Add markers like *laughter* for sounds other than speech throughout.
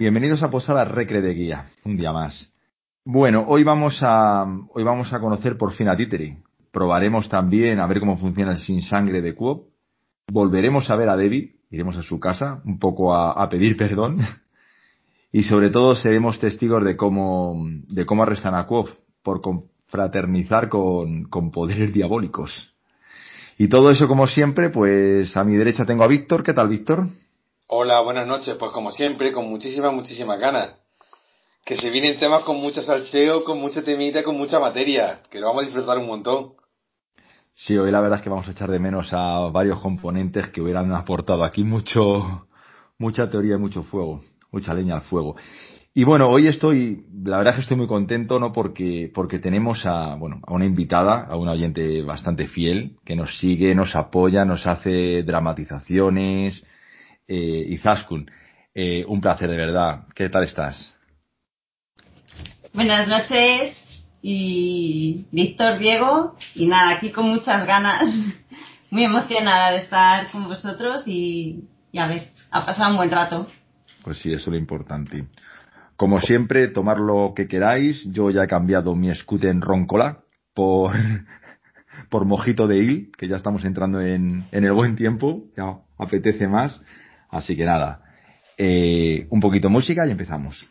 Bienvenidos a Posada Recre de Guía, un día más. Bueno, hoy vamos a, hoy vamos a conocer por fin a Titeri. Probaremos también a ver cómo funciona el sin sangre de Coop. Volveremos a ver a Debbie, iremos a su casa, un poco a, pedir perdón. *laughs* Y sobre todo seremos testigos de cómo, de cómo arrestan a Coop por confraternizar con, con poderes diabólicos. Y todo eso, como siempre, pues a mi derecha tengo a Víctor. ¿Qué tal, Víctor? Hola, buenas noches. Pues como siempre, con muchísimas, muchísimas ganas. Que se vienen temas con mucho salseo, con mucha temita, con mucha materia. Que lo vamos a disfrutar un montón. Sí, hoy la verdad es que vamos a echar de menos a varios componentes que hubieran aportado aquí mucho, mucha teoría y mucho fuego, mucha leña al fuego. Y bueno, hoy estoy, la verdad es que estoy muy contento, ¿no? Porque, porque tenemos a, bueno, a una invitada, a una oyente bastante fiel, que nos sigue, nos apoya, nos hace dramatizaciones, eh, Izaskun. Eh, un placer de verdad. ¿Qué tal estás? Buenas noches y Víctor Diego y nada, aquí con muchas ganas, *laughs* muy emocionada de estar con vosotros y, y a ver, ha pasado un buen rato. Pues sí, eso es lo importante. Como siempre, tomar lo que queráis. Yo ya he cambiado mi scooter en Roncola por, *laughs* por Mojito de Il, que ya estamos entrando en, en el buen tiempo, ya apetece más. Así que nada, eh, un poquito música y empezamos.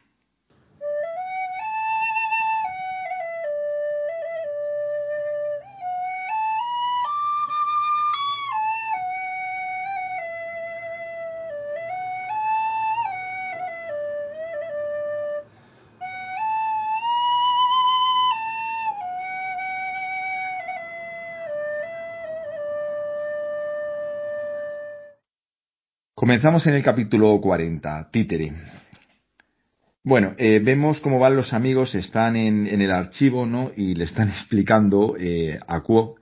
Comenzamos en el capítulo 40, Títere. Bueno, eh, vemos cómo van los amigos, están en, el archivo, ¿no? Y le están *laughs* explicando eh, a Kuo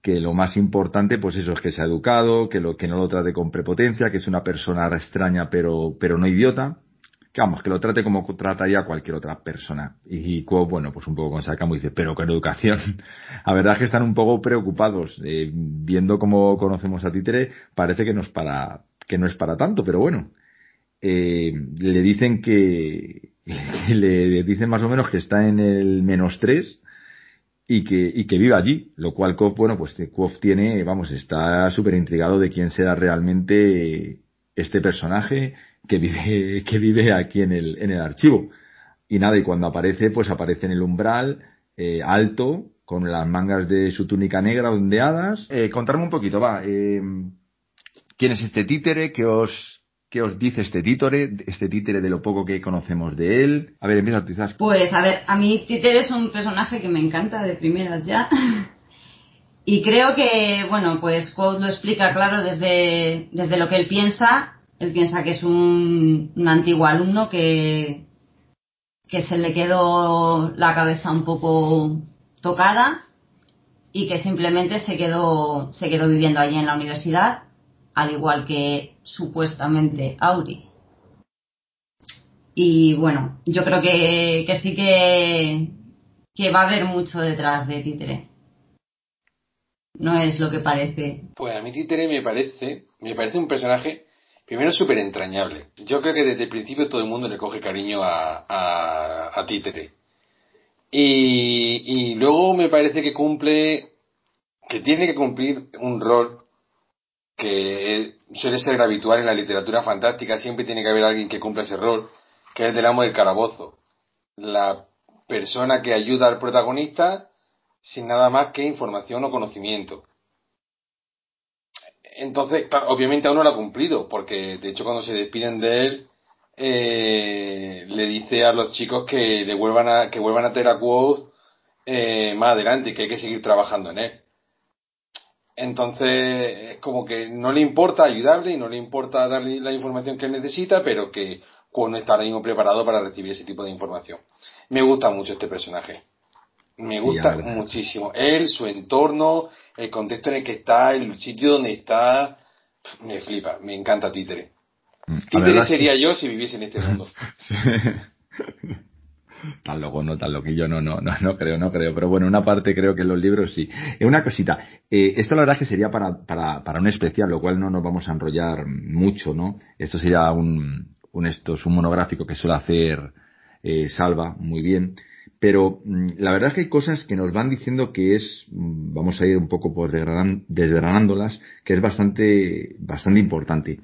que lo más importante, pues eso es que sea educado, que, lo, que no lo trate con prepotencia, que es una persona extraña pero, pero no idiota. Que vamos, que lo trate como trataría cualquier otra persona. Y Kuo, bueno, pues un poco con sacamo dice, pero con educación. *laughs* La verdad es que están un poco preocupados. Eh, viendo cómo conocemos a Títere, parece que nos para, que no es para tanto, pero bueno, eh, le dicen que, *laughs* le dicen más o menos que está en el menos tres y que, y que vive allí, lo cual Kof, bueno, pues Kof tiene, vamos, está súper intrigado de quién será realmente este personaje que vive, *laughs* que vive aquí en el, en el archivo. Y nada, y cuando aparece, pues aparece en el umbral, eh, alto, con las mangas de su túnica negra ondeadas. Eh, contarme un poquito, va, eh, ¿Quién es este títere? ¿Qué os, qué os dice este títere? Este títere de lo poco que conocemos de él. A ver, empieza quizás. Pues a ver, a mí títere es un personaje que me encanta de primeras ya. y creo que, bueno, pues Code lo explica claro desde, desde lo que él piensa. Él piensa que es un, un antiguo alumno que, que se le quedó la cabeza un poco tocada y que simplemente se quedó, se quedó viviendo allí en la universidad al igual que supuestamente Auri. Y bueno, yo creo que, que sí que, que va a haber mucho detrás de Títere. No es lo que parece. Pues a mí Títere me parece, me parece un personaje, primero súper entrañable. Yo creo que desde el principio todo el mundo le coge cariño a, a, Títere. Y, y luego me parece que cumple, que tiene que cumplir un rol que suele ser habitual en la literatura fantástica, siempre tiene que haber alguien que cumpla ese rol, que es el del amo del calabozo. La persona que ayuda al protagonista sin nada más que información o conocimiento. Entonces, obviamente aún no lo ha cumplido, porque de hecho cuando se despiden de él, eh, le dice a los chicos que le vuelvan a, que vuelvan a tener a Quoth eh, más adelante que hay que seguir trabajando en él. Entonces, como que no le importa ayudarle y no le importa darle la información que él necesita, pero que no está ahora mismo preparado para recibir ese tipo de información. Me gusta mucho este personaje. Me gusta sí, muchísimo. Él, su entorno, el contexto en el que está, el sitio donde está, me flipa. Me encanta Títere. Mm, Títere sería yo si viviese en este mundo. *laughs* sí. Tan loco, no tan loquillo, no, no, no, no creo, no creo. Pero bueno, una parte creo que en los libros sí. Eh, una cosita, eh, esto la verdad que sería para, para, para un especial, lo cual no nos vamos a enrollar mucho, ¿no? Esto sería un, un estos, un monográfico que suele hacer eh, Salva muy bien. Pero mm, la verdad es que hay cosas que nos van diciendo que es, mm, vamos a ir un poco por desgranándolas, que es bastante, bastante importante.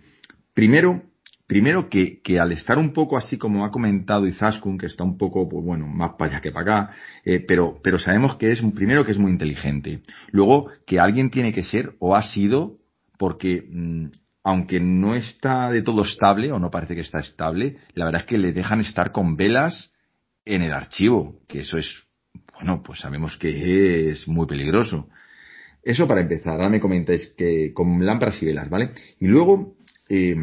Primero, primero que, que, al estar un poco así como ha comentado Izaskun, que está un poco, pues bueno, más para allá que para acá, eh, pero, pero sabemos que es, primero que es muy inteligente. Luego, que alguien tiene que ser o ha sido, porque mm, aunque no está de todo estable, o no parece que está estable, la verdad es que le dejan estar con velas en el archivo, que eso es, bueno, pues sabemos que es muy peligroso. Eso para empezar, ahora me comentáis que con lámparas y velas, ¿vale? Y luego, eh,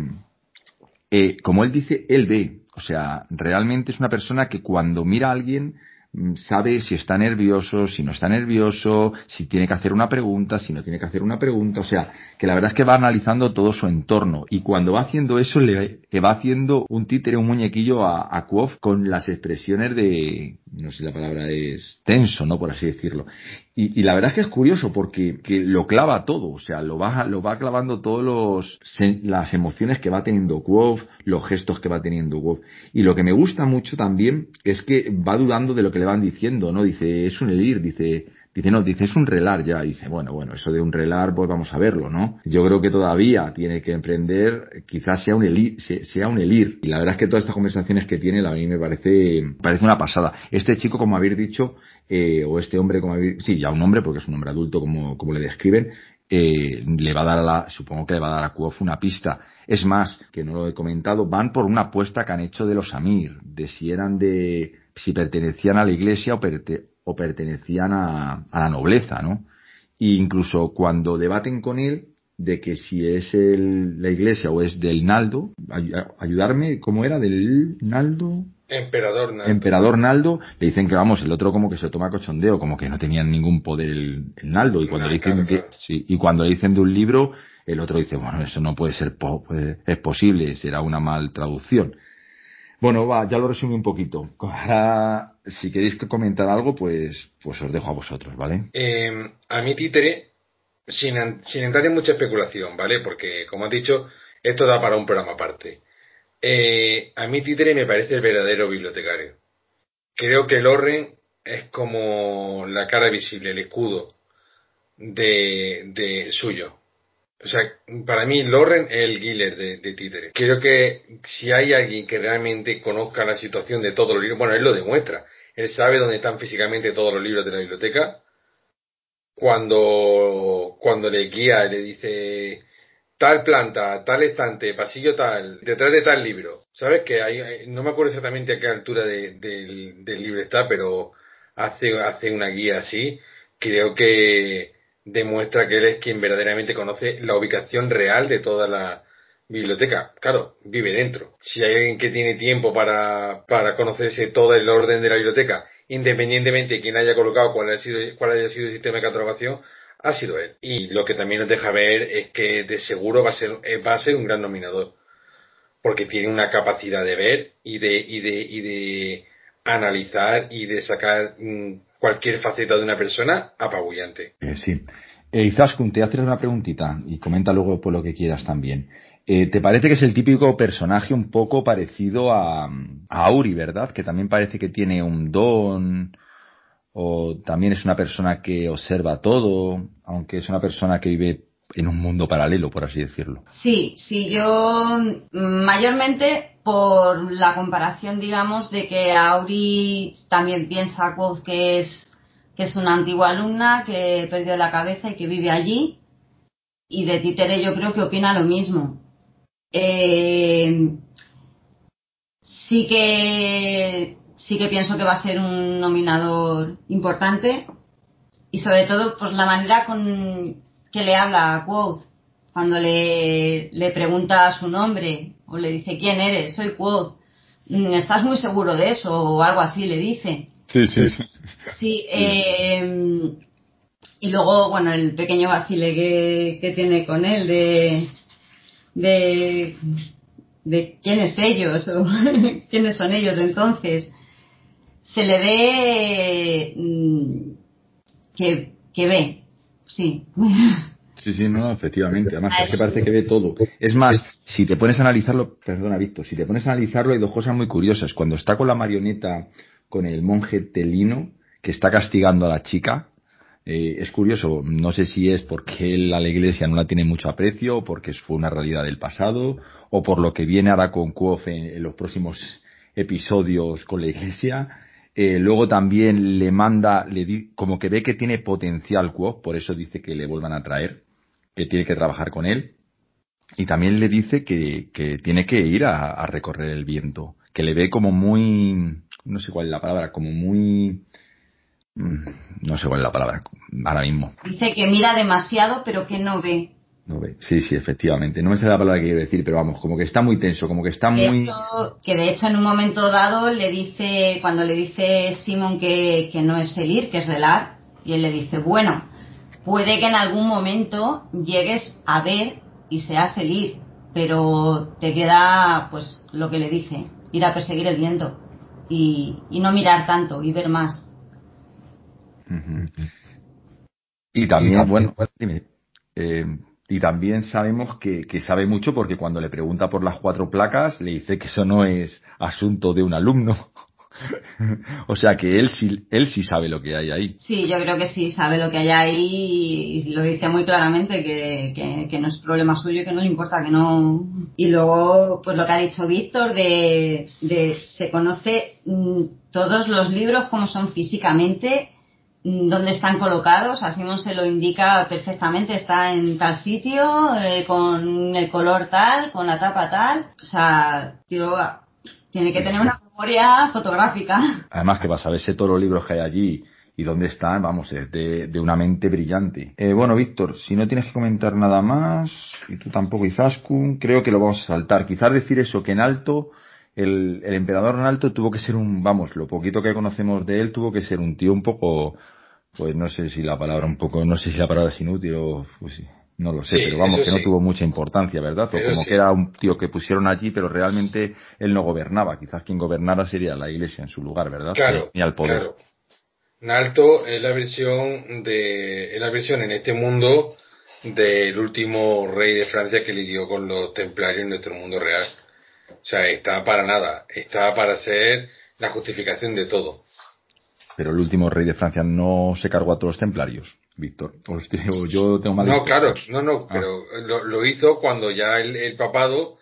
eh, como él dice, él ve. O sea, realmente es una persona que cuando mira a alguien mm, sabe si está nervioso, si no está nervioso, si tiene que hacer una pregunta, si no tiene que hacer una pregunta. O sea, que la verdad es que va analizando todo su entorno. Y cuando va haciendo eso, le, va haciendo un títere, un muñequillo a, a con las expresiones de, no sé si la palabra es tenso, ¿no? Por así decirlo. Y, y, la verdad es que es curioso porque que lo clava todo, o sea, lo va, lo va clavando todos los, las emociones que va teniendo Quoth, los gestos que va teniendo Quoth. Y lo que me gusta mucho también es que va dudando de lo que le van diciendo, ¿no? Dice, es un elir, dice, Dice, no, dice, es un relar ya. dice, bueno, bueno, eso de un relar, pues vamos a verlo, ¿no? Yo creo que todavía tiene que emprender, quizás sea un elir, sea un elir. Y la verdad es que todas estas conversaciones que tiene, a mí me parece, parece una pasada. Este chico, como habéis dicho, eh, o este hombre, como habéis, sí, ya un hombre, porque es un hombre adulto, como, como le describen, eh, le va a dar a la, supongo que le va a dar a Kuof una pista. Es más, que no lo he comentado, van por una apuesta que han hecho de los Amir, de si eran de, si pertenecían a la iglesia o, o pertenecían a, la nobleza, ¿no? E incluso cuando debaten con él de que si es el, la iglesia o es del Naldo, ayudarme, ¿cómo era? ¿Del Naldo? Emperador Naldo. Emperador Naldo, le dicen que vamos, el otro como que se toma cochondeo, como que no tenían ningún poder el, Naldo, y cuando, le dicen sí, y cuando le dicen de un libro, el otro dice, bueno, eso no puede ser, es posible, será una mal traducción. Bueno, va, ya lo resumo un poquito. Ahora, si queréis comentar algo, pues, pues os dejo a vosotros, ¿vale? Eh, a mí títere, sin, sin entrar en mucha especulación, ¿vale? Porque, como has dicho, esto da para un programa aparte. Eh, a mí títere me parece el verdadero bibliotecario. Creo que Lorren es como la cara visible, el escudo de suyo. O sea, para mí Loren es el Giller de, de Títere. Creo que si hay alguien que realmente conozca la situación de todos los libros, bueno, él lo demuestra. Él sabe dónde están físicamente todos los libros de la biblioteca. Cuando, cuando le guía, le dice tal planta, tal estante, pasillo tal, detrás de tal libro. ¿Sabes? Que hay, no me acuerdo exactamente a qué altura del libro está, pero hace, hace una guía así. Creo que, demuestra que él es quien verdaderamente conoce la ubicación real de toda la biblioteca. Claro, vive dentro. Si hay alguien que tiene tiempo para, para conocerse todo el orden de la biblioteca, independientemente de quién haya colocado cuál haya sido, cuál haya sido el sistema de catalogación, ha sido él. Y lo que también nos deja ver es que de seguro va a ser, eh, va a ser un gran nominador. Porque tiene una capacidad de ver y de, y de, y de analizar y de sacar mm, cualquier faceta de una persona apabullante. Eh, sí. Eh, Izaskun, te haces una preguntita y comenta luego por lo que quieras también. Eh, ¿Te parece que es el típico personaje un poco parecido a, a Auri, verdad? Que también parece que tiene un don o también es una persona que observa todo, aunque es una persona que vive en un mundo paralelo, por así decirlo. Sí, sí, yo mayormente por la comparación, digamos, de que Auri también piensa que es que es una antigua alumna que perdió la cabeza y que vive allí. Y de Títere yo creo que opina lo mismo. Eh, sí que sí que pienso que va a ser un nominador importante y sobre todo pues la manera con que le habla a Quoth cuando le, le pregunta su nombre o le dice quién eres, soy Quoth, mm, ¿estás muy seguro de eso? o algo así le dice. Sí, sí. Sí, eh, y luego, bueno, el pequeño vacile que, que tiene con él de, de, de quiénes ellos o *laughs* quiénes son ellos entonces, se le ve mm, que, que ve, sí. *laughs* Sí, sí, no, efectivamente. Además, es que parece que ve todo. Es más, si te pones a analizarlo, perdona, Víctor, si te pones a analizarlo, hay dos cosas muy curiosas. Cuando está con la marioneta, con el monje Telino, que está castigando a la chica, eh, es curioso, no sé si es porque él a la iglesia no la tiene mucho aprecio, o porque fue una realidad del pasado, o por lo que viene ahora con Kuof en, los próximos episodios con la iglesia. Eh, luego también le manda, le di, como que ve que tiene potencial Kuof, por eso dice que le vuelvan a traer, que tiene que trabajar con él. Y también le dice que, que tiene que ir a, a recorrer el viento, que le ve como muy, no sé cuál es la palabra, como muy, Mm, no sé cuál es la palabra ahora mismo. Dice que mira demasiado pero que no ve. No ve. Sí, sí, efectivamente. No me sé la palabra que quiero decir, pero vamos, como que está muy tenso, como que está muy... que de hecho en un momento dado le dice, cuando le dice Simon que, que no es seguir, que es relar, y él le dice, bueno, puede que en algún momento llegues a ver y sea seguir, pero te queda pues lo que le dice, ir a perseguir el viento y, y no mirar tanto y ver más. Y también, bueno, dime, eh, y también sabemos que, que, sabe mucho porque cuando le pregunta por las cuatro placas le dice que eso no es asunto de un alumno. *laughs* o sea que él sí, él sí sabe lo que hay ahí. Sí, yo creo que sí sabe lo que hay ahí y lo dice muy claramente que, que, no es problema suyo, que no le importa, que no. Y luego, pues lo que ha dicho Víctor de, de se conoce mm, todos los libros como son físicamente dónde están colocados, a Simon se lo indica perfectamente, está en tal sitio, eh, con el color tal, con la tapa tal, o sea, tío, tiene que tener una memoria fotográfica. Además que para saberse todos los libros que hay allí y dónde están, vamos, es de, una mente brillante. Eh, bueno, Víctor, si no tienes que comentar nada más, y tú tampoco, Izaskun, creo que lo vamos a saltar. Quizás decir eso, que en alto, el, el emperador en alto tuvo que ser un, vamos, lo poquito que conocemos de él tuvo que ser un tío un poco pues no sé si la palabra un poco, no sé si la palabra es inútil o, pues no lo sé, pero vamos, que no tuvo mucha importancia, ¿verdad? O como que era un tío que pusieron allí, pero realmente él no gobernaba. Quizás quien gobernara sería la iglesia en su lugar, ¿verdad? Claro. Ni al poder. Claro. Nalto es la versión de, es la versión en este mundo del último rey de Francia que lidió con los templarios en nuestro mundo real. O sea, está para nada, está para ser la justificación de todo. Pero el último rey de Francia no se cargó a todos los templarios, Víctor. yo tengo mal No, claro, no, no, ah. pero lo, hizo cuando ya el, papado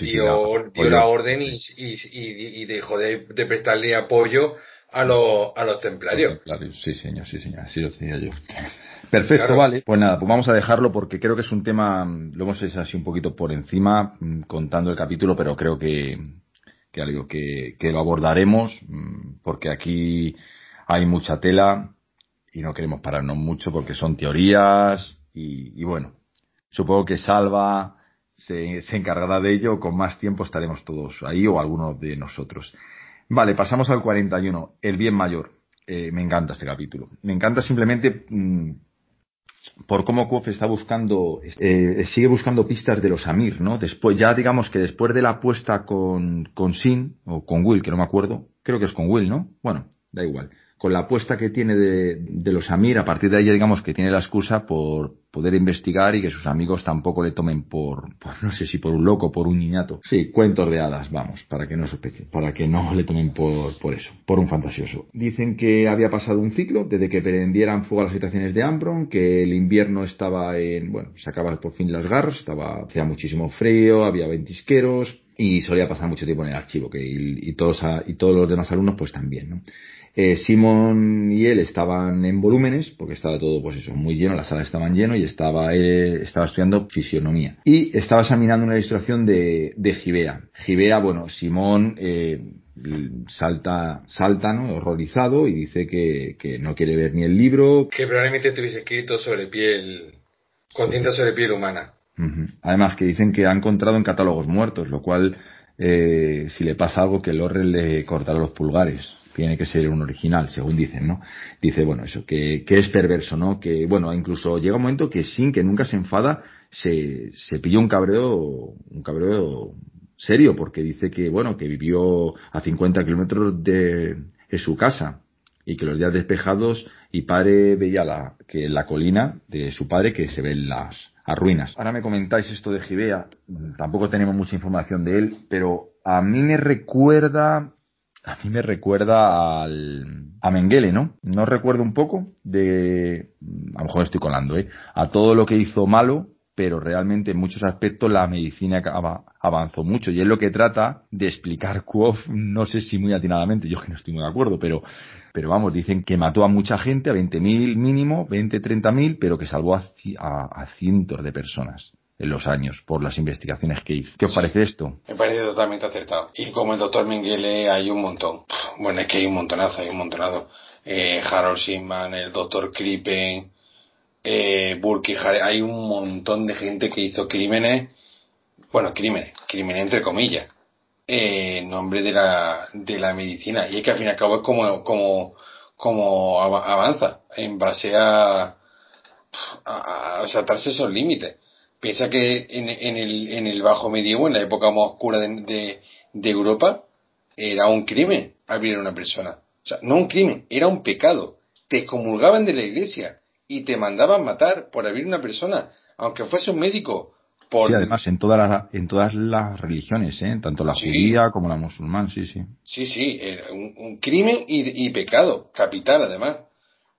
dio, la, orden y, dejó de, prestarle apoyo a los, a los templarios. Sí, señor, sí, señor, así lo tenía yo. Perfecto, vale. Pues nada, pues vamos a dejarlo porque creo que es un tema, lo hemos hecho así un poquito por encima, mm, contando el capítulo, pero creo que, que algo que, que lo abordaremos, mm, porque aquí hay mucha tela y no queremos pararnos mucho porque son teorías y, bueno, supongo que Salva se, encargará de ello, con más tiempo estaremos todos ahí o algunos de nosotros. Vale, pasamos al 41, el bien mayor. Eh, me encanta este capítulo. Me encanta simplemente mm, por cómo Kuof está buscando, eh, sigue buscando pistas de los Amir, ¿no? Después, ya digamos que después de la apuesta con, con Sin, o con Will, que no me acuerdo, creo que es con Will, ¿no? Bueno, da igual con la apuesta que tiene de, los Amir, a partir de ahí digamos que tiene la excusa por poder investigar y que sus amigos tampoco le tomen por, no sé si por un loco, por un niñato. Sí, cuentos de hadas, vamos, para que no sospechen, para que no le tomen por, por eso, por un fantasioso. Dicen que había pasado un ciclo desde que prendieran fuego a las estaciones de Ambron, que el invierno estaba en, bueno, se acaba por fin las garras, estaba, hacía muchísimo frío, había ventisqueros, y solía pasar mucho tiempo en el archivo, que y todos, y todos los demás alumnos pues también, ¿no? Eh, Simon y él estaban en volúmenes, porque estaba todo, pues eso, muy lleno, la sala estaba lleno y estaba, estaba estudiando fisionomía. Y estaba examinando una ilustración de, de Gibea. Gibea, bueno, Simón, eh, salta, salta, ¿no? Horrorizado y dice que, que no quiere ver ni el libro. Que probablemente estuviese escrito sobre piel, con tinta sobre piel humana. Además que dicen que ha encontrado en catálogos muertos, lo cual, eh, si le pasa algo, que el Orrel le cortará los pulgares tiene que ser un original, según dicen, ¿no? Dice, bueno, eso, que, que es perverso, ¿no? Que, bueno, incluso llega un momento que sin que nunca se enfada, se, se pilló un cabreo, un cabreo serio, porque dice que, bueno, que vivió a 50 kilómetros de, de su casa, y que los días despejados y padre veía la, que la colina de su padre que se ven las ruinas. Ahora me comentáis esto de Gibea, tampoco tenemos mucha información de él, pero a mí me recuerda a mí me recuerda al, a Mengele, ¿no? No recuerdo un poco de, a lo mejor estoy colando, ¿eh? A todo lo que hizo malo, pero realmente en muchos aspectos la medicina avanzó mucho y es lo que trata de explicar Kuof, no sé si muy atinadamente, yo que no estoy muy de acuerdo, pero, pero vamos, dicen que mató a mucha gente, a 20.000 mínimo, 20, 30.000, pero que salvó a, a, cientos de personas en los años por las investigaciones que hizo. ¿Qué os parece esto? Me parece totalmente acertado. Y como el doctor Mengele hay un montón. Bueno, es que hay un montonazo, hay un montonado. Eh, Harold Shimman, el doctor Krippen, eh, Burke hay un montón de gente que hizo crímenes, bueno, crímenes, crímenes entre comillas, eh, en nombre de la, de la medicina. Y es que al fin y al cabo es como, como, como avanza, en base a, a, saltarse esos límites. Piensa que en, en, el, en el bajo medievo, en la época más oscura de, de, Europa, era un crimen abrir a una persona. O sea, no un crimen, era un pecado. Te excomulgaban de la iglesia y te mandaban matar por abrir una persona, aunque fuese un médico. Por... Sí, además en todas las, en todas las religiones, ¿eh? tanto la judía como la musulmán, sí, sí. Sí, sí, un, crimen y, pecado, capital además.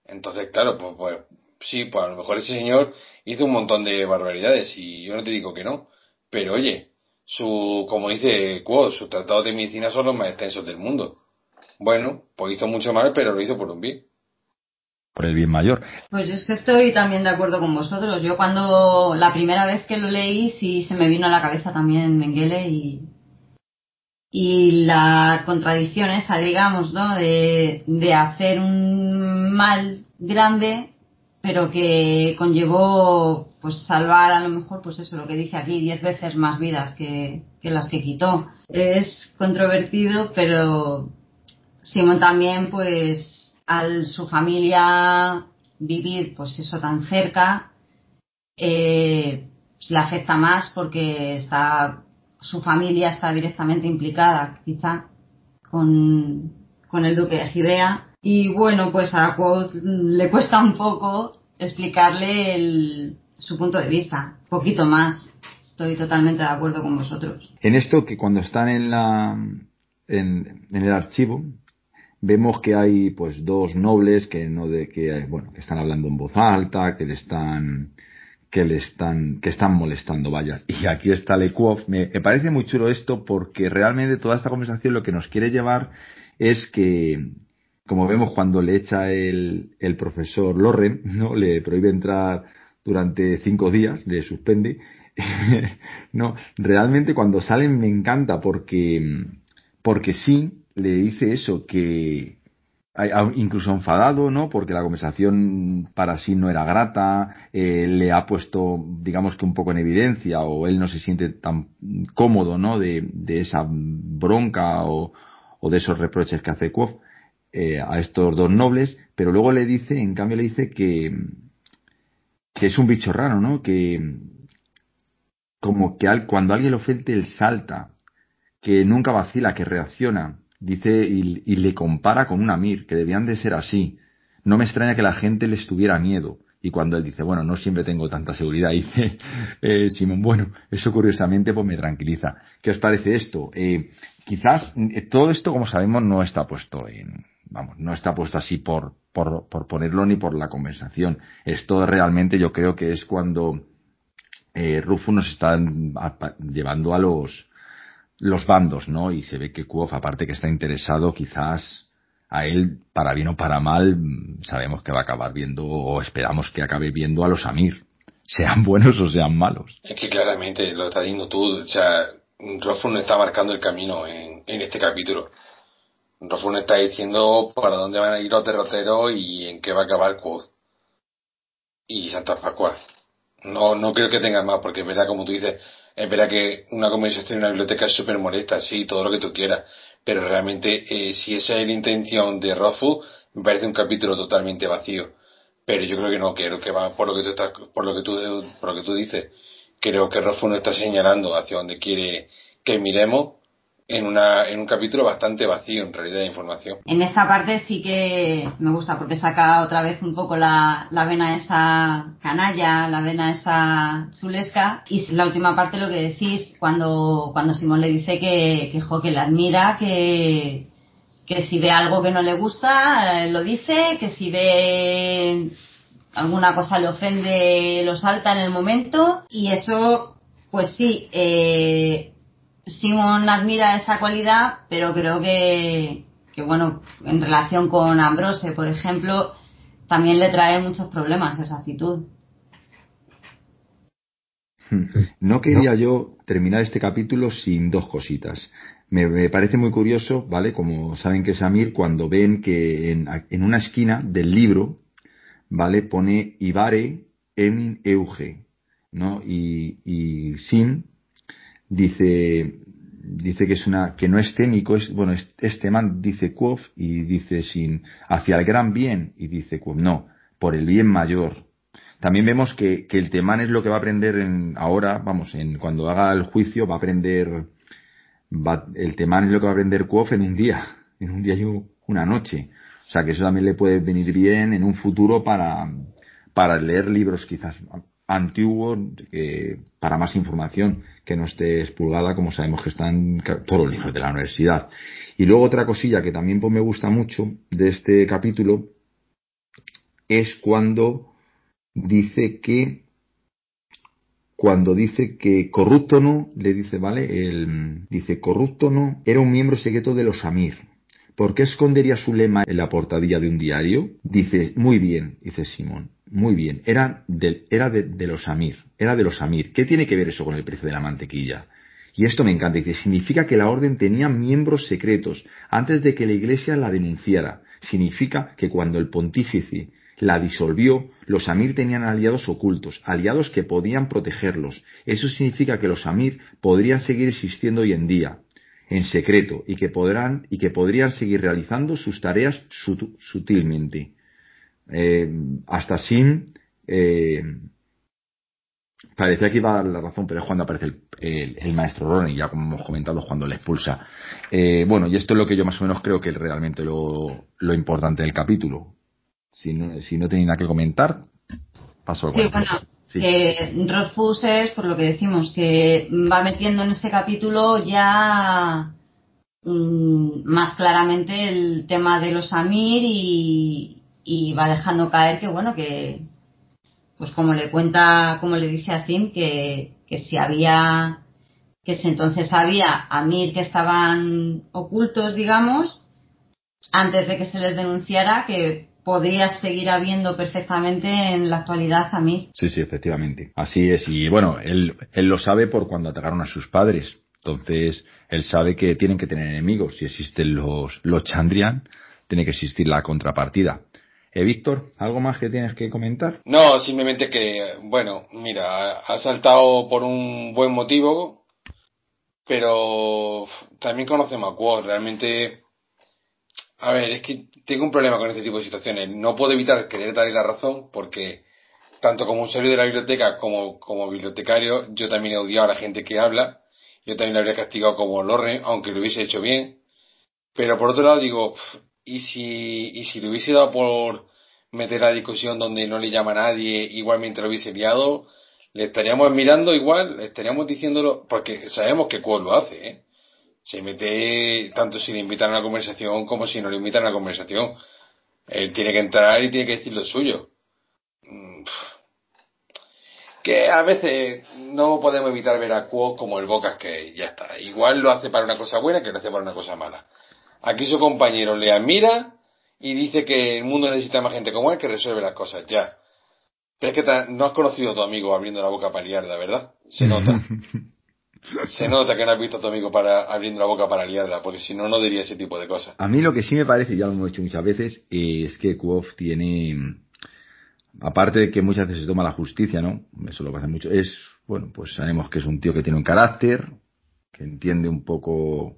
Entonces, claro, pues, pues sí, pues a lo mejor ese señor hizo un montón de barbaridades y yo no te digo que no, pero oye, su, como dice Quo, sus tratados de medicina son los más extensos del mundo. Bueno, pues hizo mucho mal, pero lo hizo por un bien por el bien mayor. Pues es que estoy también de acuerdo con vosotros. Yo cuando la primera vez que lo leí sí se me vino a la cabeza también Mengele y, y la contradicción esa, digamos, ¿no? De, de hacer un mal grande pero que conllevó pues salvar a lo mejor pues eso lo que dice aquí diez veces más vidas que, las que quitó. Es controvertido pero Simón también pues al su familia vivir pues eso tan cerca eh, pues, le afecta más porque está su familia está directamente implicada quizá con, con el duque de Gidea y bueno pues a Quoth le cuesta un poco explicarle el, su punto de vista un poquito más. Estoy totalmente de acuerdo con vosotros. En esto que cuando están en la en, el archivo vemos que hay pues dos nobles que no de que bueno que están hablando en voz alta que le están que le están que están molestando vaya. Y aquí está Lecuof me, me parece muy chulo esto porque realmente toda esta conversación lo que nos quiere llevar es que como vemos cuando le echa el, el profesor Loren no le prohíbe entrar durante cinco días le suspende *laughs* no realmente cuando salen me encanta porque porque sí le dice eso, que incluso enfadado, ¿no? Porque la conversación para sí no era grata, eh, le ha puesto, digamos que un poco en evidencia, o él no se siente tan cómodo, ¿no? De, de esa bronca o, o, de esos reproches que hace Quof eh, a estos dos nobles, pero luego le dice, en cambio le dice que, que es un bicho raro, ¿no? Que como que al, cuando alguien lo ofende, él salta, que nunca vacila, que reacciona, dice y, le compara con un Amir, que debían de ser así. No me extraña que la gente les tuviera miedo. Y cuando él dice, bueno, no siempre tengo tanta seguridad, *laughs* dice eh, Simón, bueno, eso curiosamente pues me tranquiliza. ¿Qué os parece esto? Eh, quizás eh, todo esto, como sabemos, no está puesto en, vamos, no está puesto así por, por, por ponerlo ni por la conversación. Esto realmente yo creo que es cuando eh, Rufus nos está llevando a los, los bandos, ¿no? Y se ve que Kuof, aparte que está interesado, quizás a él, para bien o para mal, sabemos que va a acabar viendo, o esperamos que acabe viendo a los Amir, sean buenos o sean malos. Es que claramente lo estás diciendo tú, o sea, Rofun está marcando el camino en este capítulo. Rofun está diciendo para dónde van a ir los derroteros y en qué va a acabar Quoth y Santa Pascual. No, no creo que tengan más, porque es verdad, como tú dices, es verdad que una conversación en una biblioteca es súper molesta, sí, todo lo que tú quieras, pero realmente eh, si esa es la intención de Rofu, me parece un capítulo totalmente vacío. Pero yo creo que no, creo que va por lo que tú estás, por lo que tú, por lo que tú dices. Creo que Rofu nos está señalando hacia donde quiere que miremos en, una, en un capítulo bastante vacío en realidad de información. En esta parte sí que me gusta porque saca otra vez un poco la, la vena esa canalla, la vena esa chulesca y la última parte lo que decís cuando, cuando Simón le dice que, que, jo, que le admira, que, que si ve algo que no le gusta, eh, lo dice, que si ve alguna cosa le ofende, lo salta en el momento y eso, pues sí, eh, Simon admira esa cualidad, pero creo que, que, bueno, en relación con Ambrose, por ejemplo, también le trae muchos problemas esa actitud. No quería yo terminar este capítulo sin dos cositas. Me, parece muy curioso, ¿vale? Como saben que Samir, cuando ven que en, en una esquina del libro, ¿vale? Pone Ibare Emin Euge, ¿no? Y, y Sim dice dice que es una que no es técnico es bueno este man dice Kuof y dice sin hacia el gran bien y dice Kuof no por el bien mayor. También vemos que, que el temán es lo que va a aprender en ahora vamos en cuando haga el juicio va a aprender va, el temán es lo que va a aprender Kuof en un día en un día y una noche. O sea que eso también le puede venir bien en un futuro para para leer libros quizás antiguo eh, para más información que no esté expulgada como sabemos que están todos los libros de la universidad. Y luego otra cosilla que también pues, me gusta mucho de este capítulo es cuando dice que cuando dice que corrupto no, le dice, ¿vale? El, dice corrupto no, era un miembro secreto de los Amir. ¿Por qué escondería su lema en la portadilla de un diario? Dice, muy bien, dice Simón. Muy bien, era, de, los Amir, era de los Amir. ¿Qué tiene que ver eso con el precio de la mantequilla? Y esto me encanta, dice, significa que la orden tenía miembros secretos antes de que la iglesia la denunciara. Significa que cuando el pontífice la disolvió, los Amir tenían aliados ocultos, aliados que podían protegerlos. Eso significa que los Amir podrían seguir existiendo hoy en día, en secreto, y que podrán, y que podrían seguir realizando sus tareas sutilmente eh, hasta Sim eh, parecía que iba a dar la razón, pero es cuando aparece el, maestro Ronnie, ya como hemos comentado, cuando le expulsa. Eh, bueno, y esto es lo que yo más o menos creo que es realmente lo, lo importante del capítulo. Si no, si no nada que comentar, paso al sí, bueno, que Rothfuss es, por lo que decimos, que va metiendo en este capítulo ya mm, más claramente el tema de los Amir y, y va dejando caer que bueno que pues como le cuenta como le dice a Sim que, que si había que si entonces había Amir que estaban ocultos digamos antes de que se les denunciara que podría seguir habiendo perfectamente en la actualidad Amir. Sí, sí, efectivamente. Así es. Y bueno, él, él lo sabe por cuando atacaron a sus padres. Entonces, él sabe que tienen que tener enemigos. Si existen los, los Chandrian, tiene que existir la contrapartida. Eh, Víctor, ¿algo más que tienes que comentar? No, simplemente que, bueno, mira, ha saltado por un buen motivo, pero también conocemos a Quad. Realmente, a ver, es que tengo un problema con este tipo de situaciones. No puedo evitar querer darle la razón porque, tanto como usuario de la biblioteca como como bibliotecario, yo también he odiado a la gente que habla. Yo también lo habría castigado como Lorre, aunque lo hubiese hecho bien. Pero por otro lado digo, y si, y si le hubiese dado por meter la discusión donde no le llama a nadie, igualmente lo hubiese liado, le estaríamos mirando igual, le estaríamos diciéndolo, porque sabemos que Quo lo hace, ¿eh? Se mete tanto si le invitan a la conversación como si no le invitan a la conversación. Él tiene que entrar y tiene que decir lo suyo. Mm, que a veces no podemos evitar ver a Quo como el Bocas que ya está. Igual lo hace para una cosa buena que lo hace para una cosa mala. Aquí su compañero le admira y dice que el mundo necesita más gente como él que resuelve las cosas, ya. Pero es que no has conocido a tu amigo abriendo la boca para liarla, ¿verdad? Se nota. *laughs* Se nota que no has visto a tu amigo para, abriendo la boca para liarla, porque si no, no diría ese tipo de cosas. A mí lo que sí me parece, ya lo hemos dicho muchas veces, es que Kuof tiene, aparte de que muchas veces se toma la justicia, ¿no? Eso lo que hace mucho, es, bueno, pues sabemos que es un tío que tiene un carácter, que entiende un poco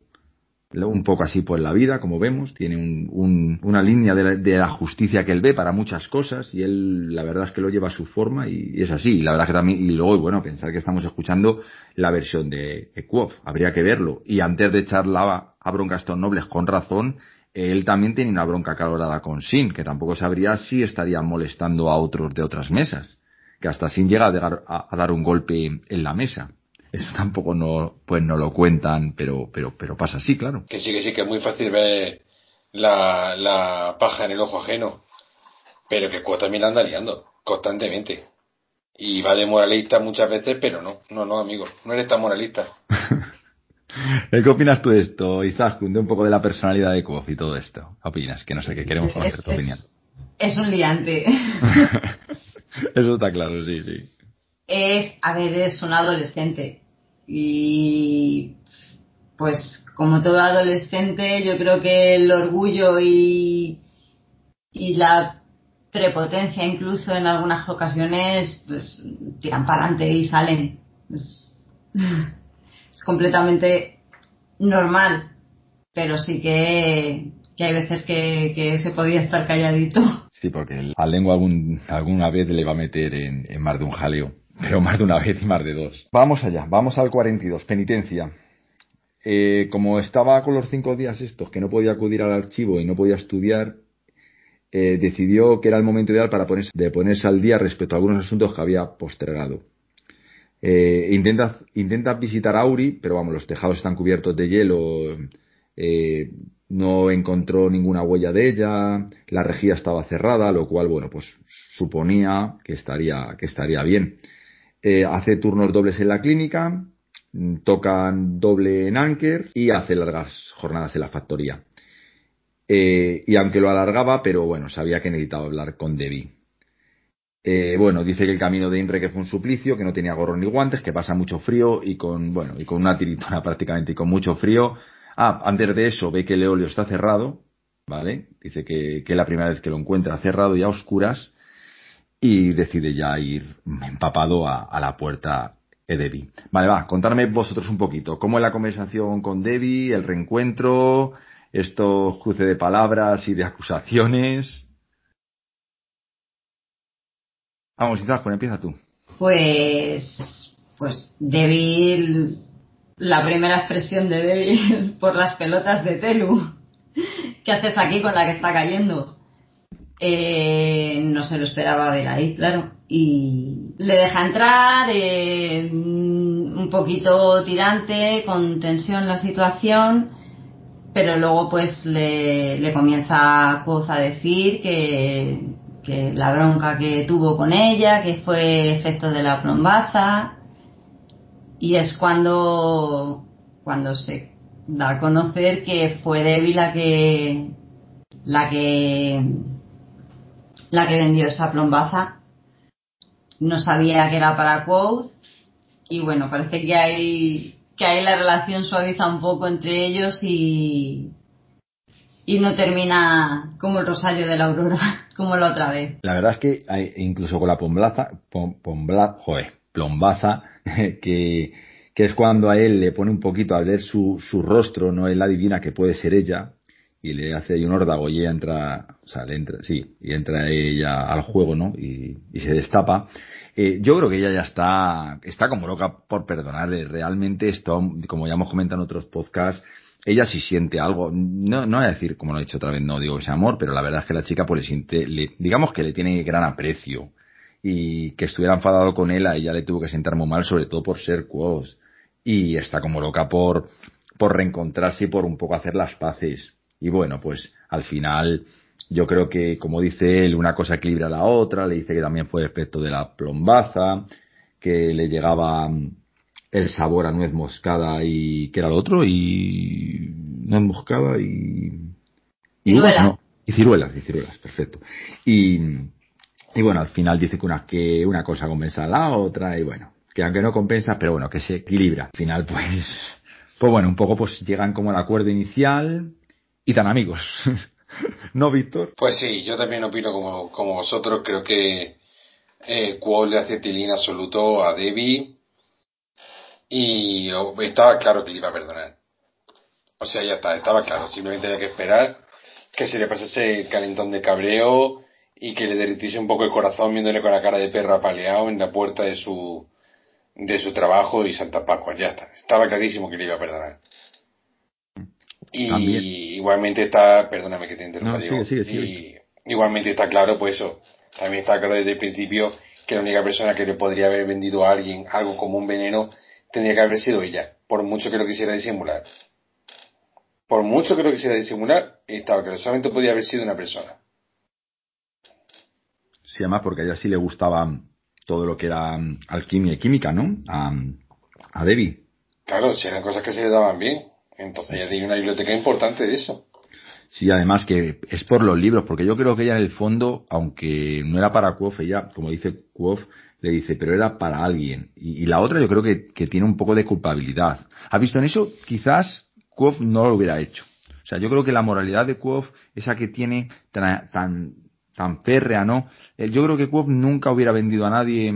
un poco así por la vida, como vemos, tiene un, una línea de la, justicia que él ve para muchas cosas y él la verdad es que lo lleva a su forma y, es así. Y la verdad que también, y luego, bueno, pensar que estamos escuchando la versión de Equof, habría que verlo. Y antes de echar a bronca a estos nobles con razón, él también tiene una bronca calorada con Sin, que tampoco sabría si estaría molestando a otros de otras mesas, que hasta Sin llega a dar un golpe en la mesa. Eso tampoco no, pues no lo cuentan, pero, pero, pero pasa así, claro. Que sí, que sí, que es muy fácil ver la, la paja en el ojo ajeno. Pero que Cuo también anda liando, constantemente. Y va de moralista muchas veces, pero no, no, no, amigo, no eres tan moralista. *laughs* ¿Qué opinas tú de esto, Izaskun, de un poco de la personalidad de Quoth y todo esto? ¿Qué opinas? Que no sé, qué queremos conocer tu opinión. Es un liante. *laughs* Eso está claro, sí, sí. Es, a ver, es un adolescente y pues como todo adolescente yo creo que el orgullo y, y la prepotencia incluso en algunas ocasiones pues tiran para adelante y salen. Es, completamente normal. Pero sí que, que hay veces que, que, se podía estar calladito. Sí porque a lengua algún, alguna vez le va a meter en, en más de un jaleo pero más de una vez y más de dos. Vamos allá, vamos al 42, penitencia. Eh, como estaba con los cinco días estos, que no podía acudir al archivo y no podía estudiar, eh, decidió que era el momento ideal para ponerse, de ponerse al día respecto a algunos asuntos que había postergado. Eh, intenta, intenta visitar a Auri, pero vamos, los tejados están cubiertos de hielo, no encontró ninguna huella de ella, la rejilla estaba cerrada, lo cual, bueno, pues suponía que estaría, que estaría bien. Eh, hace turnos dobles en la clínica, mm, tocan doble en Anker y hace largas jornadas en la factoría. Eh, y aunque lo alargaba, pero bueno, sabía que necesitaba hablar con Debbie. Eh, bueno, dice que el camino de Inre que fue un suplicio, que no tenía gorro ni guantes, que pasa mucho frío y con, bueno, y con una tiritona *laughs* prácticamente y con mucho frío. Ah, antes de eso ve que el eolio está cerrado, ¿vale? Dice que, que es la primera vez que lo encuentra cerrado y a oscuras y decide ya ir empapado a, la puerta de Debbie. Vale, va, contarme vosotros un poquito. ¿Cómo es la conversación con Debbie, el reencuentro, estos cruces de palabras y de acusaciones? Vamos, pues empieza tú. Pues, pues Debbie, la primera expresión de Debbie *laughs* por las pelotas de Telu. *laughs* ¿Qué haces aquí con la que está cayendo? Eh, no se lo esperaba ver ahí, claro. Y le deja entrar, eh, un poquito tirante, con tensión la situación, pero luego pues le, le comienza Coz a decir que, que la bronca que tuvo con ella, que fue efecto de la plombaza, y es cuando, cuando se da a conocer que fue Debbie la que, la que la que vendió esa plombaza. No sabía que era para Quoth y bueno, parece que hay que ahí la relación suaviza un poco entre ellos y y no termina como el rosario de la aurora, *laughs* como la otra vez. La verdad es que hay, incluso con la plombaza, joder, plombaza, *laughs* que, que es cuando a él le pone un poquito a ver su, su rostro, no es la divina que puede ser ella, y le hace ahí un órdago y entra, o sea, le entra, sí, y entra ella al juego, ¿no? Y, se destapa. Eh, yo creo que ella ya está, está como loca por perdonar. Realmente esto, como ya hemos comentado en otros podcasts, ella sí siente algo, no, no voy a decir, como lo he dicho otra vez, no digo ese amor, pero la verdad es que la chica pues le siente, le, digamos que le tiene gran aprecio. Y que estuviera enfadado con él, a ella le tuvo que sentar muy mal, sobre todo por ser quos. Y está como loca por, por reencontrarse y por un poco hacer las paces. Y bueno, pues al final yo creo que, como dice él, una cosa equilibra a la otra, le dice que también fue efecto de la plombaza, que le llegaba mm, el sabor a nuez moscada y que era lo otro y nuez moscada y y, no, y ciruelas y ciruelas perfecto. Y, y bueno al final dice que una que una cosa compensa a la otra y bueno que aunque no compensa pero bueno que se equilibra. Al final pues pues bueno un poco pues llegan como al acuerdo inicial y tan amigos. *laughs* ¿No, Víctor? Pues sí, yo también opino como, como vosotros. Creo que eh, le hace tilín absoluto a Debbie y estaba claro que le iba a perdonar. O sea, ya está, estaba claro. Simplemente había que esperar que se le pasase el calentón de cabreo y que le derritiese un poco el corazón viéndole con la cara de perro apaleado en la puerta de su de su trabajo y Santa Pascua. Ya está. Estaba clarísimo que le iba a perdonar. Y igualmente está, perdóname que te interrumpa, Y igualmente está claro, pues eso. También está claro desde el principio que la única persona que le podría haber vendido a alguien algo como un veneno tendría que haber sido ella, por mucho que lo quisiera disimular. Por mucho que lo quisiera disimular, estaba claro, solamente podía haber sido una persona. Sí, además porque a ella sí le gustaba todo lo que era mm, alquimia y química, ¿no? A, a Debbie. Claro, si eran cosas que se le daban bien. Entonces ella tiene una biblioteca importante de eso. Sí, además que es por los libros, porque yo creo que ella en el fondo, aunque no era para Quoth, ella, como dice Quoth, le dice, pero era para alguien. Y, la otra yo creo que, tiene un poco de culpabilidad. ¿Ha visto en eso? Quizás Quoth no lo hubiera hecho. O sea, yo creo que la moralidad de Quoth, esa que tiene tan, tan, tan férrea, ¿no? Eh, yo creo que Quoth nunca hubiera vendido a nadie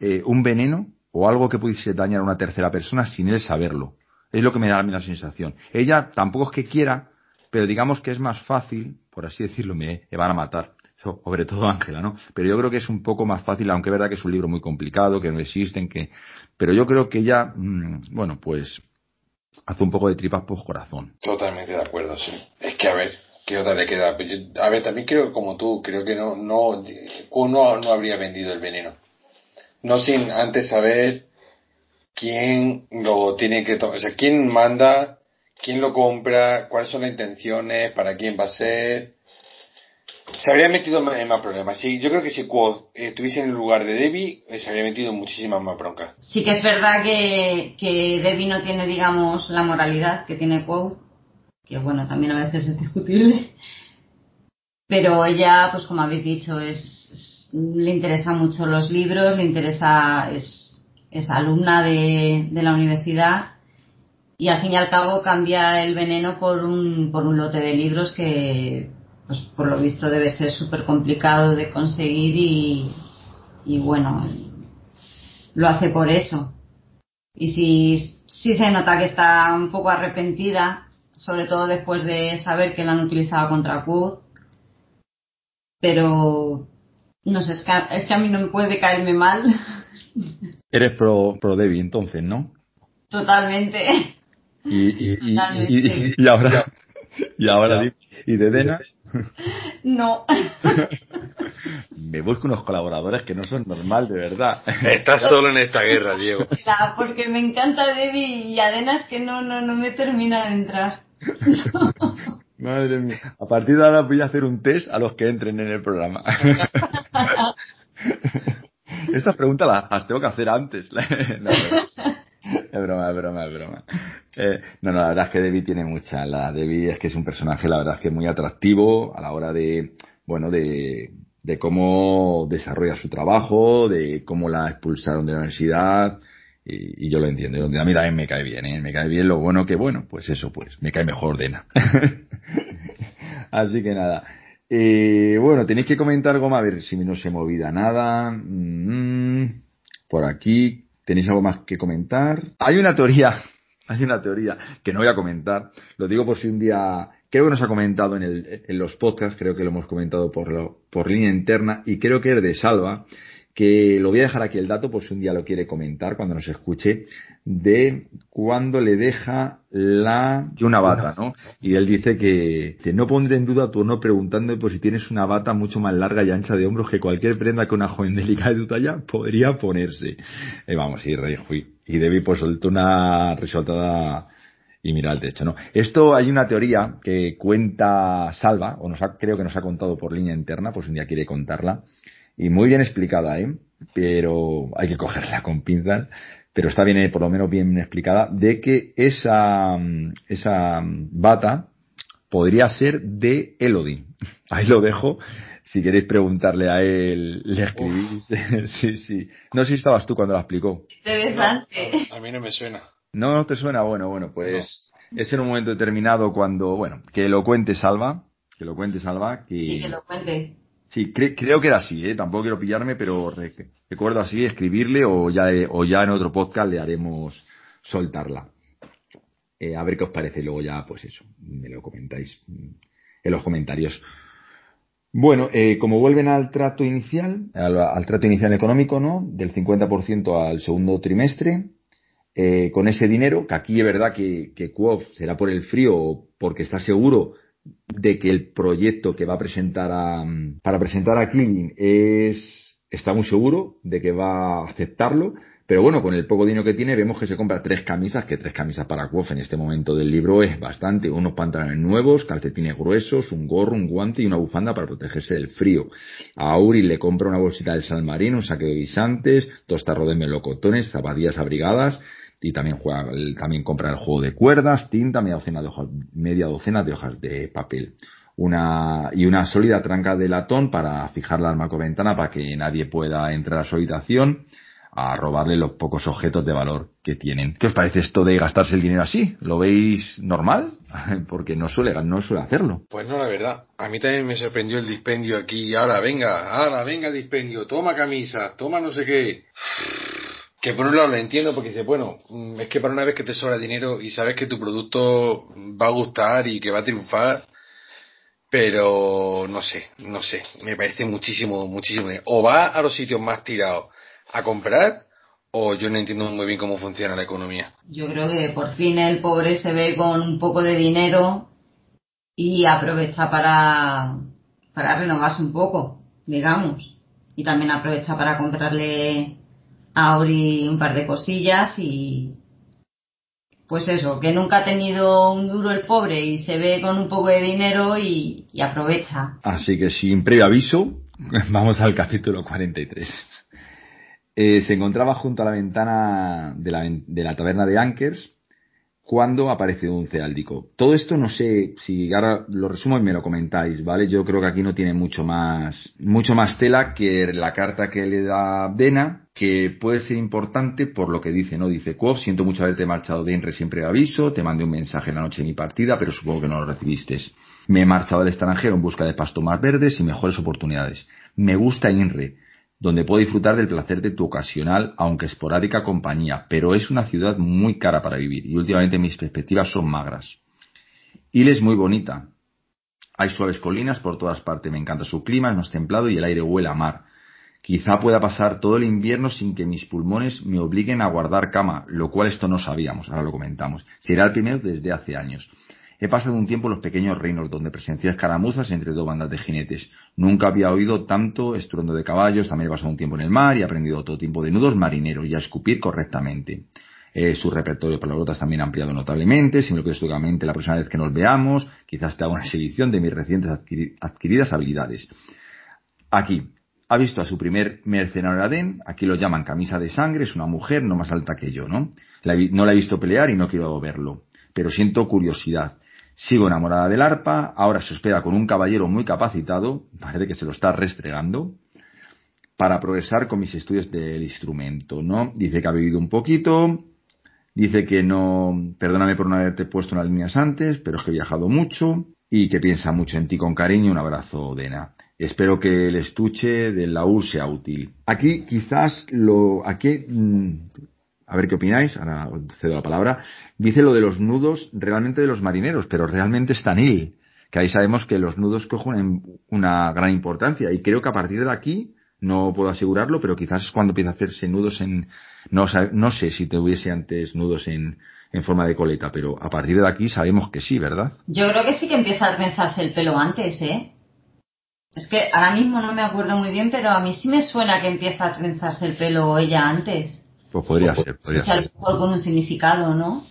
eh, un veneno o algo que pudiese dañar a una tercera persona sin él saberlo. Es lo que me da a mí la sensación. Ella tampoco es que quiera, pero digamos que es más fácil, por así decirlo, me, van a matar. sobre todo Ángela, ¿no? Pero yo creo que es un poco más fácil, aunque es verdad que es un libro muy complicado, que no existen, que, pero yo creo que ella, mm, bueno, pues hace un poco de tripas por corazón. Totalmente de acuerdo, sí. Es que a ver, ¿qué otra le queda? Pues a ver, también creo como tú, creo que no, no, uno no habría vendido el veneno. No sin antes saber quién lo tiene que tomar, o sea, quién manda, quién lo compra, cuáles son las intenciones, para quién va a ser. Se habría metido más problemas. Sí, yo creo que si Quoth estuviese en el lugar de Debbie, eh, se habría metido muchísimas más broncas. Sí que es verdad que, que Debbie no tiene, digamos, la moralidad que tiene Quoth, que bueno, también a veces es discutible. Pero ella, pues como habéis dicho, es, le interesa mucho los libros, le interesa, es es alumna de, la universidad y al fin y al cabo cambia el veneno por un, por un lote de libros que, pues por lo visto debe ser súper complicado de conseguir y, y bueno, lo hace por eso. Y si, si se nota que está un poco arrepentida, sobre todo después de saber que la han utilizado contra Q, pero no sé, es que, es que a mí no me puede caerme mal *laughs* Eres pro, pro Debbie entonces, ¿no? Totalmente. Y, y, y, y ahora, y ahora, ¿y de Dena? No. *laughs* Me busco unos colaboradores que no son normal, de verdad. Estás solo en esta guerra, Diego. porque me encanta Debbie y Adena es que no, no, no me termina de entrar. *laughs* Madre mía. A partir de ahora voy a hacer un test a los que entren en el programa. *laughs* Estas preguntas las, tengo que hacer antes. *laughs* es broma, es broma, es broma. Eh, no, no, la verdad es que Debbie tiene mucha. La Debbie es que es un personaje, la verdad es que es muy atractivo a la hora de, bueno, de, de cómo desarrolla su trabajo, de cómo la expulsaron de la universidad. Y, yo lo entiendo. A mí también me cae bien, ¿eh? Me cae bien lo bueno que, bueno, pues eso, pues me cae mejor Dena. *laughs* Así que nada. Eh, bueno, tenéis que comentar algo más, a ver si no se me olvida nada. Mm, por aquí, ¿tenéis algo más que comentar? Hay una teoría, *laughs* hay una teoría que no voy a comentar. Lo digo por si un día, creo que nos ha comentado en, el, en los podcasts, creo que lo hemos comentado por, por línea interna, y creo que es de Salva, que lo voy a dejar aquí el dato por si un día lo quiere comentar cuando nos escuche, de cuando le deja la una bata, ¿no? Y él dice que, que no pondré en duda tu no preguntando por si tienes una bata mucho más larga y ancha de hombros que cualquier prenda que una joven delicada de tu talla podría ponerse. Eh, vamos, y rey fui. Y Debbie pues soltó una resaltada y mira al techo, ¿no? Esto hay una teoría que cuenta Salva, o nos ha, creo que nos ha contado por línea interna, pues un día quiere contarla, y muy bien explicada, ¿eh? Pero hay que cogerla con pinzas, pero está bien, eh, por lo menos bien explicada, de que esa, esa bata podría ser de Elodie. *laughs* Ahí lo dejo. Si queréis preguntarle a él, le escribís. *laughs* sí, sí. No sé si estabas tú cuando la explicó. Interesante. a mí no me suena. No, no te suena. Bueno, bueno, pues es en un momento determinado cuando, bueno, que lo cuente Salva, que lo cuente Salva, que, sí, que lo cuente. Sí, creo que era así, ¿eh? tampoco quiero pillarme, pero recuerdo así escribirle o ya, o ya en otro podcast le haremos soltarla. a ver qué os parece. Luego ya, pues eso, me lo comentáis en los comentarios. Bueno, eh, como vuelven al trato inicial, al, trato inicial económico, ¿no? Del 50% al segundo trimestre, eh, con ese dinero, que aquí es verdad que, que será por el frío o porque está seguro de que el proyecto que va a presentar a, para presentar a Killing es, está muy seguro de que va a aceptarlo, pero bueno, con el poco dinero que tiene, vemos que se compra tres camisas, que tres camisas para Quof en este momento del libro es bastante. Unos pantalones nuevos, calcetines gruesos, un gorro, un guante y una bufanda para protegerse del frío. A Auri le compra una bolsita de sal marino, un saque de guisantes, dos tarros de melocotones, zapatillas abrigadas, y también juega, también compra el juego de cuerdas, tinta, media docena de hojas, media docena de hojas de papel. Una, y una sólida tranca de latón para fijar la arma con ventana para que nadie pueda entrar a su habitación a robarle los pocos objetos de valor que tienen. ¿Qué os parece esto de gastarse el dinero así? ¿Lo veis normal? *laughs* Porque no suele, no suele hacerlo. Pues no, la verdad. A mí también me sorprendió el dispendio aquí. Ahora, venga, ahora, venga el dispendio. Toma camisa, toma no sé qué. Que por un lado lo entiendo porque dice, bueno, mm, es que para una vez que te sobra dinero y sabes que tu producto va a gustar y que va a triunfar, pero no sé, no sé, me parece muchísimo, muchísimo O va a los sitios más tirados a comprar o yo no entiendo muy bien cómo funciona la economía. Yo creo que por fin el pobre se ve con un poco de dinero y aprovecha para, para renovarse un poco, digamos. Y también aprovecha para comprarle a Auri un par de cosillas y pues eso, que nunca ha tenido un duro el pobre y se ve con un poco de dinero y, y aprovecha. Así que sin previo aviso, *laughs* vamos al capítulo 43. Eh, se encontraba junto a la ventana de la, de la taberna de Ankers cuando aparece un ceáldico. Todo esto no sé si ahora lo resumo y me lo comentáis, ¿vale? Yo creo que aquí no tiene mucho más, mucho más tela que la carta que le da Dena, que puede ser importante por lo que dice, ¿no? Dice, Quof, siento mucho haberte marchado de Enre, siempre aviso, te mandé un mensaje en la noche de mi partida, pero supongo que no lo recibiste. Me he marchado al extranjero en busca de pasto más verdes y mejores oportunidades. Me gusta Inre donde puedo disfrutar del placer de tu ocasional, aunque esporádica compañía, pero es una ciudad muy cara para vivir y últimamente mis perspectivas son magras. Il es muy bonita. Hay suaves colinas por todas partes, me encanta su clima, es más templado y el aire huele a mar. Quizá pueda pasar todo el invierno sin que mis pulmones me obliguen a guardar cama, lo cual esto no sabíamos, ahora lo comentamos. Será el primero desde hace años. He pasado un tiempo en los pequeños reinos donde presencié escaramuzas entre dos bandas de jinetes. Nunca había oído tanto estruendo de caballos, también he pasado un tiempo en el mar y he aprendido todo tipo de nudos marineros y a escupir correctamente. Eh, su repertorio de palabrotas también ha ampliado notablemente, si me lo pides la próxima vez que nos veamos, quizás te haga una exhibición de mis recientes adquiridas habilidades. Aquí, ha visto a su primer mercenario Adén, aquí lo llaman camisa de sangre, es una mujer no más alta que yo, ¿no? no la he visto pelear y no quiero verlo, pero siento curiosidad. Sigo enamorada del arpa, ahora se espera con un caballero muy capacitado, parece que se lo está restregando, para progresar con mis estudios del instrumento, ¿no? Dice que ha vivido un poquito, dice que no, perdóname por no haberte puesto unas líneas antes, pero es que he viajado mucho y que piensa mucho en ti con cariño. Un abrazo, Dena. Espero que el estuche del laúd sea útil. Aquí quizás lo, aquí mm, a ver qué opináis, ahora cedo la palabra, dice lo de los nudos realmente de los marineros, pero realmente está Nil, que ahí sabemos que los nudos cogen una gran importancia y creo que a partir de aquí, no puedo asegurarlo, pero quizás es cuando empieza a hacerse nudos en, no, no sé si te hubiese antes nudos en, en forma de coleta, pero a partir de aquí sabemos que sí, ¿verdad? Yo creo que sí que empieza a trenzarse el pelo antes, ¿eh? Es que ahora mismo no me acuerdo muy bien, pero a mí sí me suena que empieza a trenzarse el pelo ella antes. Pues podría ser, podría ser. con un significado, ¿no?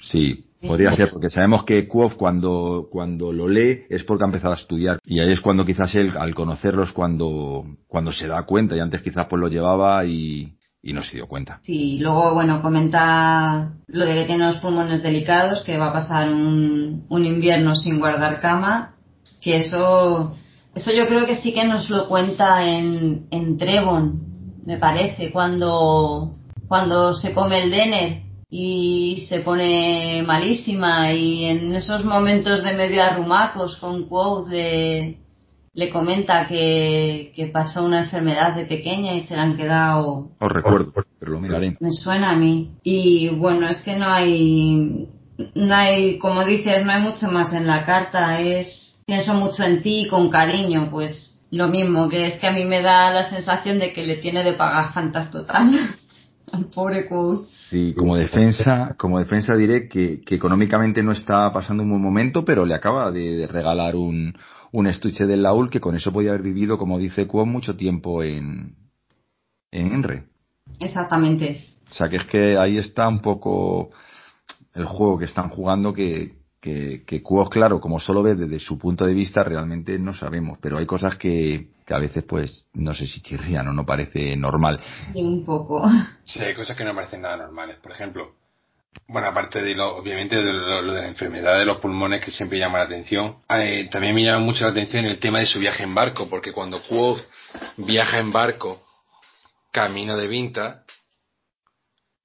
Sí, podría ser, porque sabemos que Kuof cuando, cuando lo lee es porque ha empezado a estudiar. Y ahí es cuando quizás él, al conocerlos, cuando, cuando se da cuenta, y antes quizás pues lo llevaba y, y no se dio cuenta. Sí, luego, bueno, comenta lo de que tiene los pulmones delicados, que va a pasar un, un invierno sin guardar cama, que eso, eso yo creo que sí que nos lo cuenta en, en Trevon, me parece, cuando, cuando se come el dener y se pone malísima y en esos momentos de medio arrumacos con quote le comenta que, que, pasó una enfermedad de pequeña y se la han quedado. Os recuerdo, pero lo miraré. Me suena a mí. Y bueno, es que no hay no hay, como dices, no hay mucho más en la carta, es pienso mucho en ti con cariño, pues lo mismo, que es que a mí me da la sensación de que le tiene de pagar fantas total. *laughs* Al pobre Quoth. Sí, como defensa, como defensa diré que, que, económicamente no está pasando un buen momento, pero le acaba de, regalar un, un estuche del Laúl que con eso podía haber vivido, como dice Quoth, mucho tiempo en, en Enre. Exactamente. O sea que es que ahí está un poco el juego que están jugando que, que, que claro, como solo ve desde su punto de vista, realmente no sabemos, pero hay cosas que, que a veces, pues, no sé si chirrían o no parece normal. Sí, un poco. Sí, hay cosas que no parecen nada normales. Por ejemplo, bueno, aparte de lo, obviamente, de lo, de la enfermedad de los pulmones que siempre llama la atención, eh, también me llama mucho la atención el tema de su viaje en barco, porque cuando Quoth viaja en barco camino de Vinta,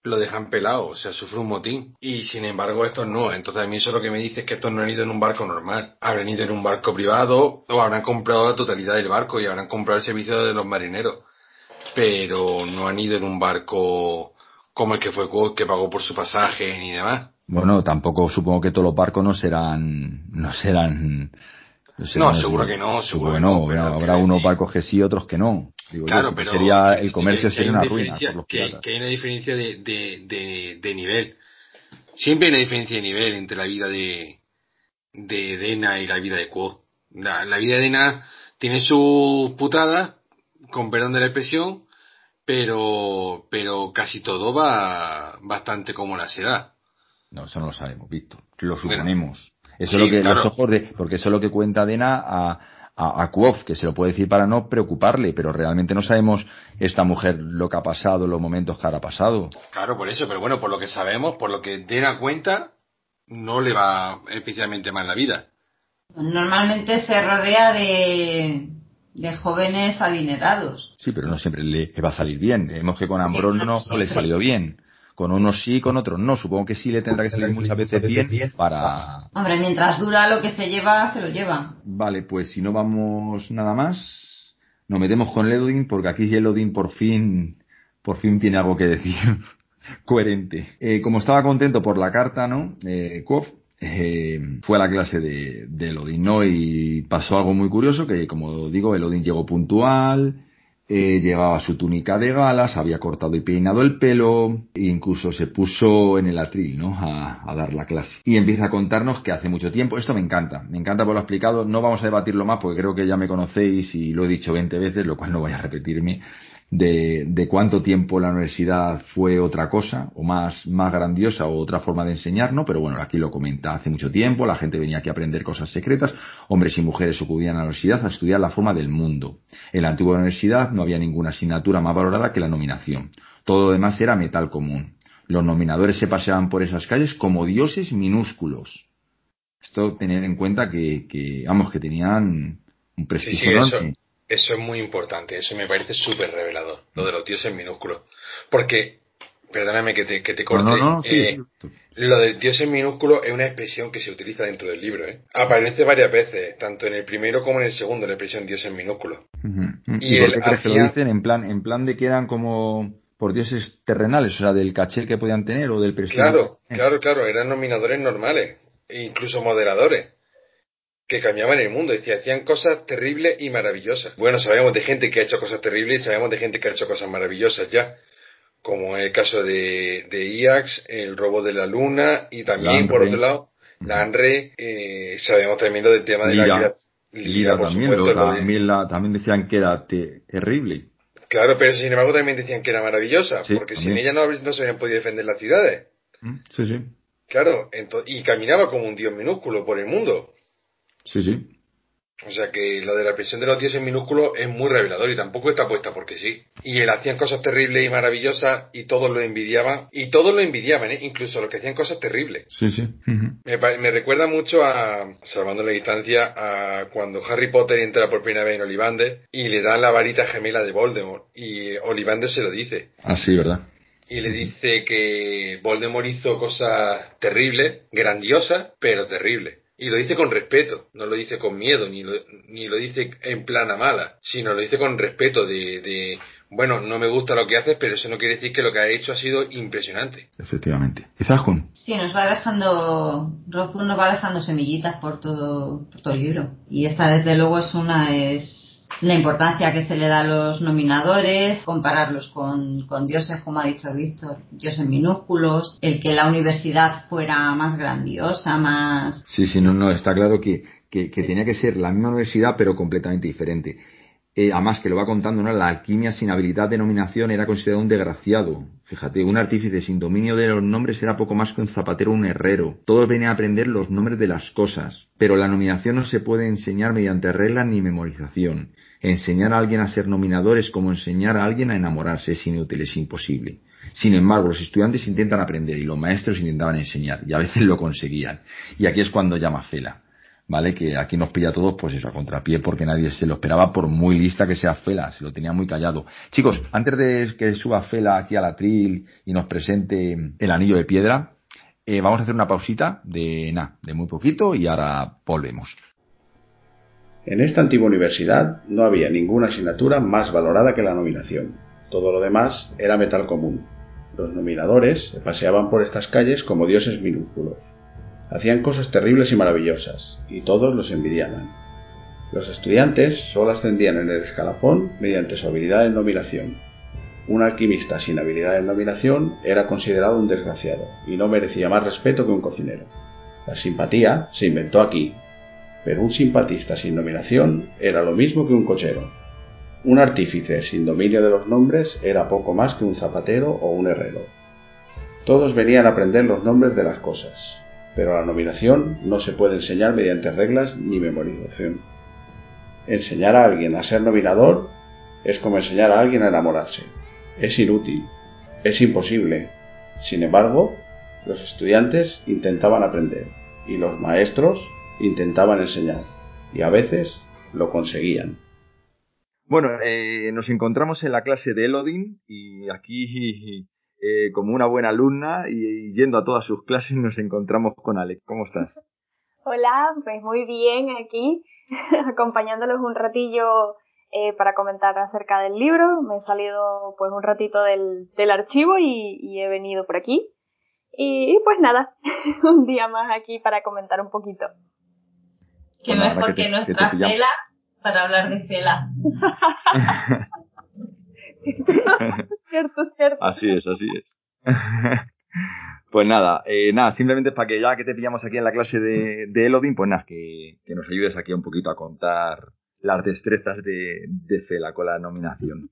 lo dejan pelado, o sea, sufre un motín. Y sin embargo, estos no. Entonces a mí eso lo que me dice es que estos no han ido en un barco normal. Habrán ido en un barco privado o habrán comprado la totalidad del barco y habrán comprado el servicio de los marineros. Pero no han ido en un barco como el que fue que pagó por su pasaje ni demás. Bueno, tampoco supongo que todos los barcos no serán, no serán no, seguro que no, seguro que no. habrá, unos barcos que sí, otros que no. Claro, pero sería, el comercio sería una ruina. que, hay una diferencia de, de, de, nivel. Siempre hay una diferencia de nivel entre la vida de, de Dena y la vida de Quo. La, vida de Dena tiene su putada, con perdón de la expresión, pero, pero casi todo va bastante como la será. No, eso no lo sabemos, Víctor. Lo suponemos. Eso es lo que, los ojos de, porque eso es lo que cuenta Dena a, a, a que se lo puede decir para no preocuparle, pero realmente no sabemos esta mujer lo que ha pasado, los momentos que ha pasado. Claro, por eso, pero bueno, por lo que sabemos, por lo que Dena cuenta, no le va especialmente mal la vida. Normalmente se rodea de, de jóvenes adinerados. Sí, pero no siempre le, va a salir bien. Vemos que con Ambrón no, no, le salió bien. Con unos sí, con otros no. Supongo que sí le tendrá que salir muchas veces bien para... Hombre, mientras dura lo que se lleva, se lo lleva. Vale, pues si no vamos nada más, nos metemos con Elodin porque aquí Elodin por fin, por fin tiene algo que decir *laughs* coherente. Eh, como estaba contento por la carta, ¿no? Eh, eh, fue a la clase de, de Elodin, ¿no? Y pasó algo muy curioso que, como digo, Elodin llegó puntual, eh, llevaba su túnica de galas, había cortado y peinado el pelo, e incluso se puso en el atril, ¿no? A, a, dar la clase. Y empieza a contarnos que hace mucho tiempo, esto me encanta, me encanta por lo explicado, no vamos a debatirlo más porque creo que ya me conocéis y lo he dicho 20 veces, lo cual no voy a repetirme, de, de, cuánto tiempo la universidad fue otra cosa, o más, más grandiosa, o otra forma de enseñar, ¿no? Pero bueno, aquí lo comenta hace mucho tiempo, la gente venía aquí a aprender cosas secretas, hombres y mujeres acudían a la universidad a estudiar la forma del mundo. En la antigua universidad no había ninguna asignatura más valorada que la nominación. Todo lo demás era metal común. Los nominadores se paseaban por esas calles como dioses minúsculos. Esto tener en cuenta que, que vamos, que tenían un prestigio eso es muy importante, eso me parece súper revelador, lo de los dioses minúsculos. Porque, perdóname que te, que te corte, eh, lo del dios en minúsculo es una expresión que se utiliza dentro del libro. ¿eh? Aparece varias veces, tanto en el primero como en el segundo, la expresión dios en minúsculo. ¿Y, por qué crees que lo dicen? En plan, en plan de que eran como por dioses terrenales, o sea, del caché que podían tener o del presidente. Claro, claro, claro, eran nominadores normales, e incluso moderadores que cambiaban el mundo, decía, hacían cosas terribles y maravillosas. Bueno, sabemos de gente que ha hecho cosas terribles y sabemos de gente que ha hecho cosas maravillosas ya, como el caso de, de IAX, el robo de la luna y también, por otro lado, la ANRE, eh, sabemos también lo del tema de la Lira, también, también, también, decían que era terrible. Claro, pero sin embargo también decían que era maravillosa, porque sin ella no, no se habían podido defender las ciudades. Mm, sí, sí. Claro, y caminaba como un dios minúsculo por el mundo. Sí, sí. O sea que lo de la prisión de los dioses minúsculos es muy revelador y tampoco está puesta porque sí. Y él hacían cosas terribles y maravillosas y todos lo envidiaban. Y todos lo envidiaban, ¿eh? incluso los que hacían cosas terribles. Sí, sí. me, me, recuerda mucho a, salvando la distancia, a cuando Harry Potter entra por primera vez en Olivander y le dan la varita gemela de Voldemort. Y Olivander se lo dice. Ah, sí, ¿verdad? Y le dice que Voldemort hizo cosas terribles, grandiosas, pero terribles Y lo dice con respeto, no lo dice con miedo, ni lo, ni lo dice en plana mala, sino lo dice con respeto de, de, bueno, no me gusta lo que haces, pero eso no quiere decir que lo que ha hecho ha sido impresionante. Efectivamente. Izahun. Sí, nos va dejando, Rothfuss nos va dejando semillitas por todo, por todo el libro. Y esta desde luego es una, es la importancia que se le da a los nominadores, compararlos con, con dioses, como ha dicho Víctor, dioses minúsculos, el que la universidad fuera más grandiosa, más... Sí, sí, no, no, está claro que, que, que tenía que ser la misma universidad pero completamente diferente. Eh, además que lo va contando. La alquimia sin habilidad de nominación era considerado un desgraciado. Fíjate, un artífice sin dominio de los nombres era poco más que un zapatero o un herrero. Todos venían a aprender los nombres de las cosas. Pero la nominación no se puede enseñar mediante reglas ni memorización. Enseñar a alguien a ser nominador es como enseñar a alguien a enamorarse, es inútil, es imposible. Sin embargo, los estudiantes intentan aprender y los maestros intentaban enseñar y a veces lo conseguían. Y aquí es cuando llama Fela. ¿Vale? Que aquí nos pilla a todos, pues eso, a contrapié, porque nadie se lo esperaba, por muy lista que sea Fela, se lo tenía muy callado. Chicos, antes de que suba Fela aquí a la tril y nos presente el anillo de piedra, eh, vamos a hacer una pausita de nada, de muy poquito y ahora volvemos. En esta antigua universidad no había ninguna asignatura más valorada que la nominación. Todo lo demás era metal común. Los nominadores se paseaban por estas calles como dioses minúsculos hacían cosas terribles y maravillosas, y todos los envidiaban. Los estudiantes solo ascendían en el escalafón mediante su habilidad en nominación. Un alquimista sin habilidad en nominación era considerado un desgraciado y no merecía más respeto que un cocinero. La simpatía se inventó aquí, pero un simpatista sin nominación era lo mismo que un cochero. Un artífice sin dominio de los nombres era poco más que un zapatero o un herrero. Todos venían a aprender los nombres de las cosas, pero la nominación no se puede enseñar mediante reglas ni memorización. Enseñar a alguien a ser nominador es como enseñar a alguien a enamorarse. Es inútil, es imposible. Sin embargo, los estudiantes intentaban aprender y los maestros intentaban enseñar y a veces lo conseguían. Bueno, eh, nos encontramos en la clase de Elodin y aquí eh, como una buena alumna y, yendo a todas sus clases nos encontramos con Alex. ¿Cómo estás? *laughs* Hola, pues muy bien aquí, *laughs* acompañándolos un ratillo eh, para comentar acerca del libro. Me he salido pues un ratito del, del archivo y, he venido por aquí. Y, pues nada, *laughs* un día más aquí para comentar un poquito. Qué mejor que, nuestra Fela para hablar de Fela. Cierto, cierto. Así es, así es. *laughs* pues nada, eh, nada, simplemente para que ya que te pillamos aquí en la clase de, de Elodin, pues nada, que, nos ayudes aquí un poquito a contar las destrezas de, de Fela con la nominación.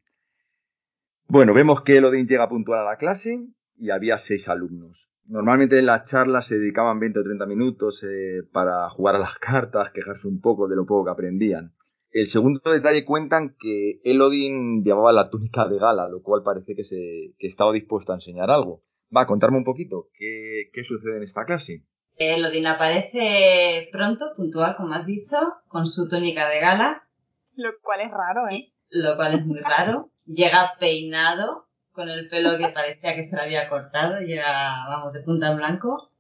Bueno, vemos que Elodin llega puntual a la clase y había seis alumnos. Normalmente en las charlas se dedicaban 20 o 30 minutos eh, para jugar a las *laughs* cartas, quejarse un poco de lo poco que aprendían. El segundo detalle cuentan que Elodin llevaba la túnica de gala, lo cual parece que, se, que estaba dispuesto a enseñar algo. Va, a contarme un poquito, ¿qué, qué sucede en esta clase? Elodin aparece pronto, puntual, como has dicho, con su túnica de gala. Lo cual es raro, ¿eh? Lo cual es muy raro. Llega peinado, con el pelo que parecía que se le había cortado, llega, vamos, de punta en blanco.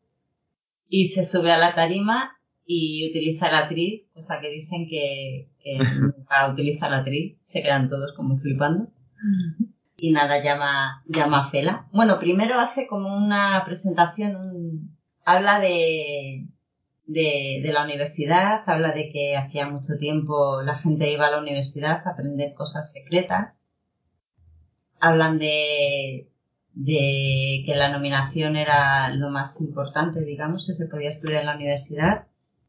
Y se sube a la tarima y utiliza la atriz, cosa que dicen que, *laughs* nunca utiliza la atriz, se quedan todos como flipando. *laughs* Y nada, llama, llama a Fela. Bueno, primero hace como una presentación, habla de, de, de la universidad, habla de que hacía mucho tiempo la gente iba a la universidad a aprender cosas secretas. Hablan de, de que la nominación era lo más importante, digamos, que se podía estudiar en la universidad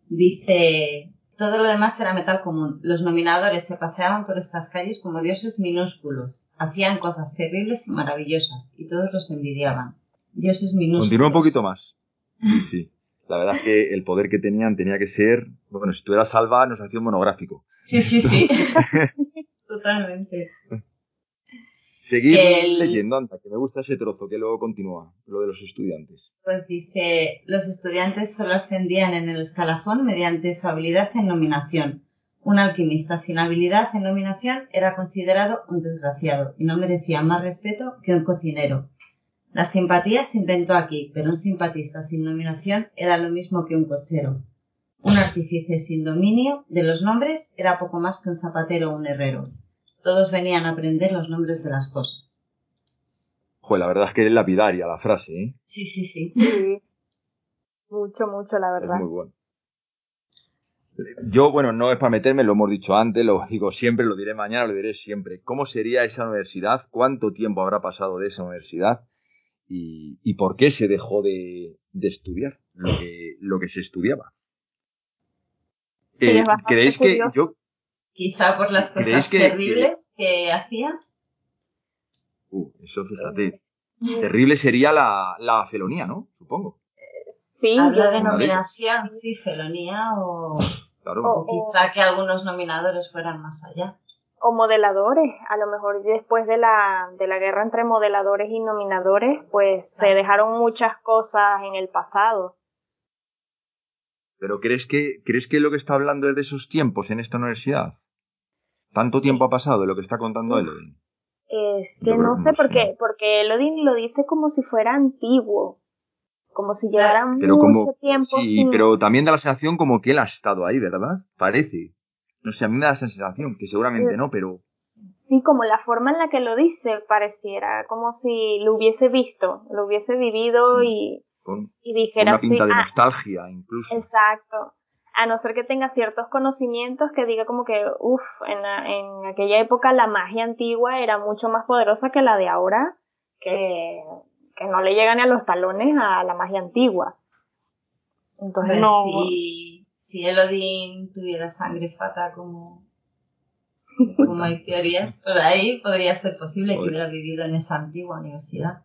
Dice, todo lo demás era metal común. Los nominadores se paseaban por estas calles como dioses minúsculos. Hacían cosas terribles y maravillosas, y todos los envidiaban. Dioses minúsculos. Continúa un poquito más. Sí, *laughs* sí. La verdad es que el poder que tenían tenía que ser, bueno, si tú eras salva, nos hacía un monográfico. Sí, sí, sí. *laughs* Totalmente. Seguir leyendo, anda, que me gusta ese trozo que luego continúa, lo de los estudiantes. Pues dice, los estudiantes solo ascendían en el escalafón mediante su habilidad en nominación. Un alquimista sin habilidad en nominación era considerado un desgraciado y no merecía más respeto que un cocinero. La simpatía se inventó aquí, pero un simpatista sin nominación era lo mismo que un cochero. Un artífice sin dominio de los nombres era poco más que un zapatero o un herrero. Todos venían a aprender los nombres de las cosas. Joder, la verdad es que es lapidaria la frase, ¿eh? Sí, sí, sí. Sí. Mucho, mucho, la verdad. Es muy bueno. Yo, bueno, no es para meterme, lo hemos dicho antes, lo digo siempre, lo diré mañana, lo diré siempre. ¿Cómo sería esa universidad? ¿Cuánto tiempo habrá pasado de esa universidad? ¿Y, por qué se dejó de, estudiar lo que, lo que se estudiaba? Eh, ¿Creéis que yo... Quizá por las cosas terribles que, hacía. Uh, eso fíjate. Terrible sería la, la felonía, ¿no? Supongo. Sí, Habla de nominación, sí, felonía o... O, quizá que algunos nominadores fueran más allá. O modeladores, a lo mejor después de la, de la guerra entre modeladores y nominadores, pues se dejaron muchas cosas en el pasado. Pero ¿crees que, ¿crees que lo que está hablando es de esos tiempos en esta universidad? ¿Tanto tiempo ha pasado de lo que está contando Elodin? Es que no sé, por qué, porque Elodin lo dice como si fuera antiguo como si llevaran mucho tiempo. Sí, pero también da la sensación como que él ha estado ahí, ¿verdad? Parece. No sé, a mí me da esa sensación, que seguramente no, pero... Sí, como la forma en la que lo dice pareciera, como si lo hubiese visto, lo hubiese vivido y, y dijera... Con una pinta de ah, nostalgia, incluso. Exacto. A no ser que tenga ciertos conocimientos que diga como que, uff, en, en aquella época la magia antigua era mucho más poderosa que la de ahora, que que no le llegan a los talones a la magia antigua. Entonces no. Si, si Elodin tuviera sangre fata como, como hay teorías por ahí, podría ser posible que hubiera vivido en esa antigua universidad.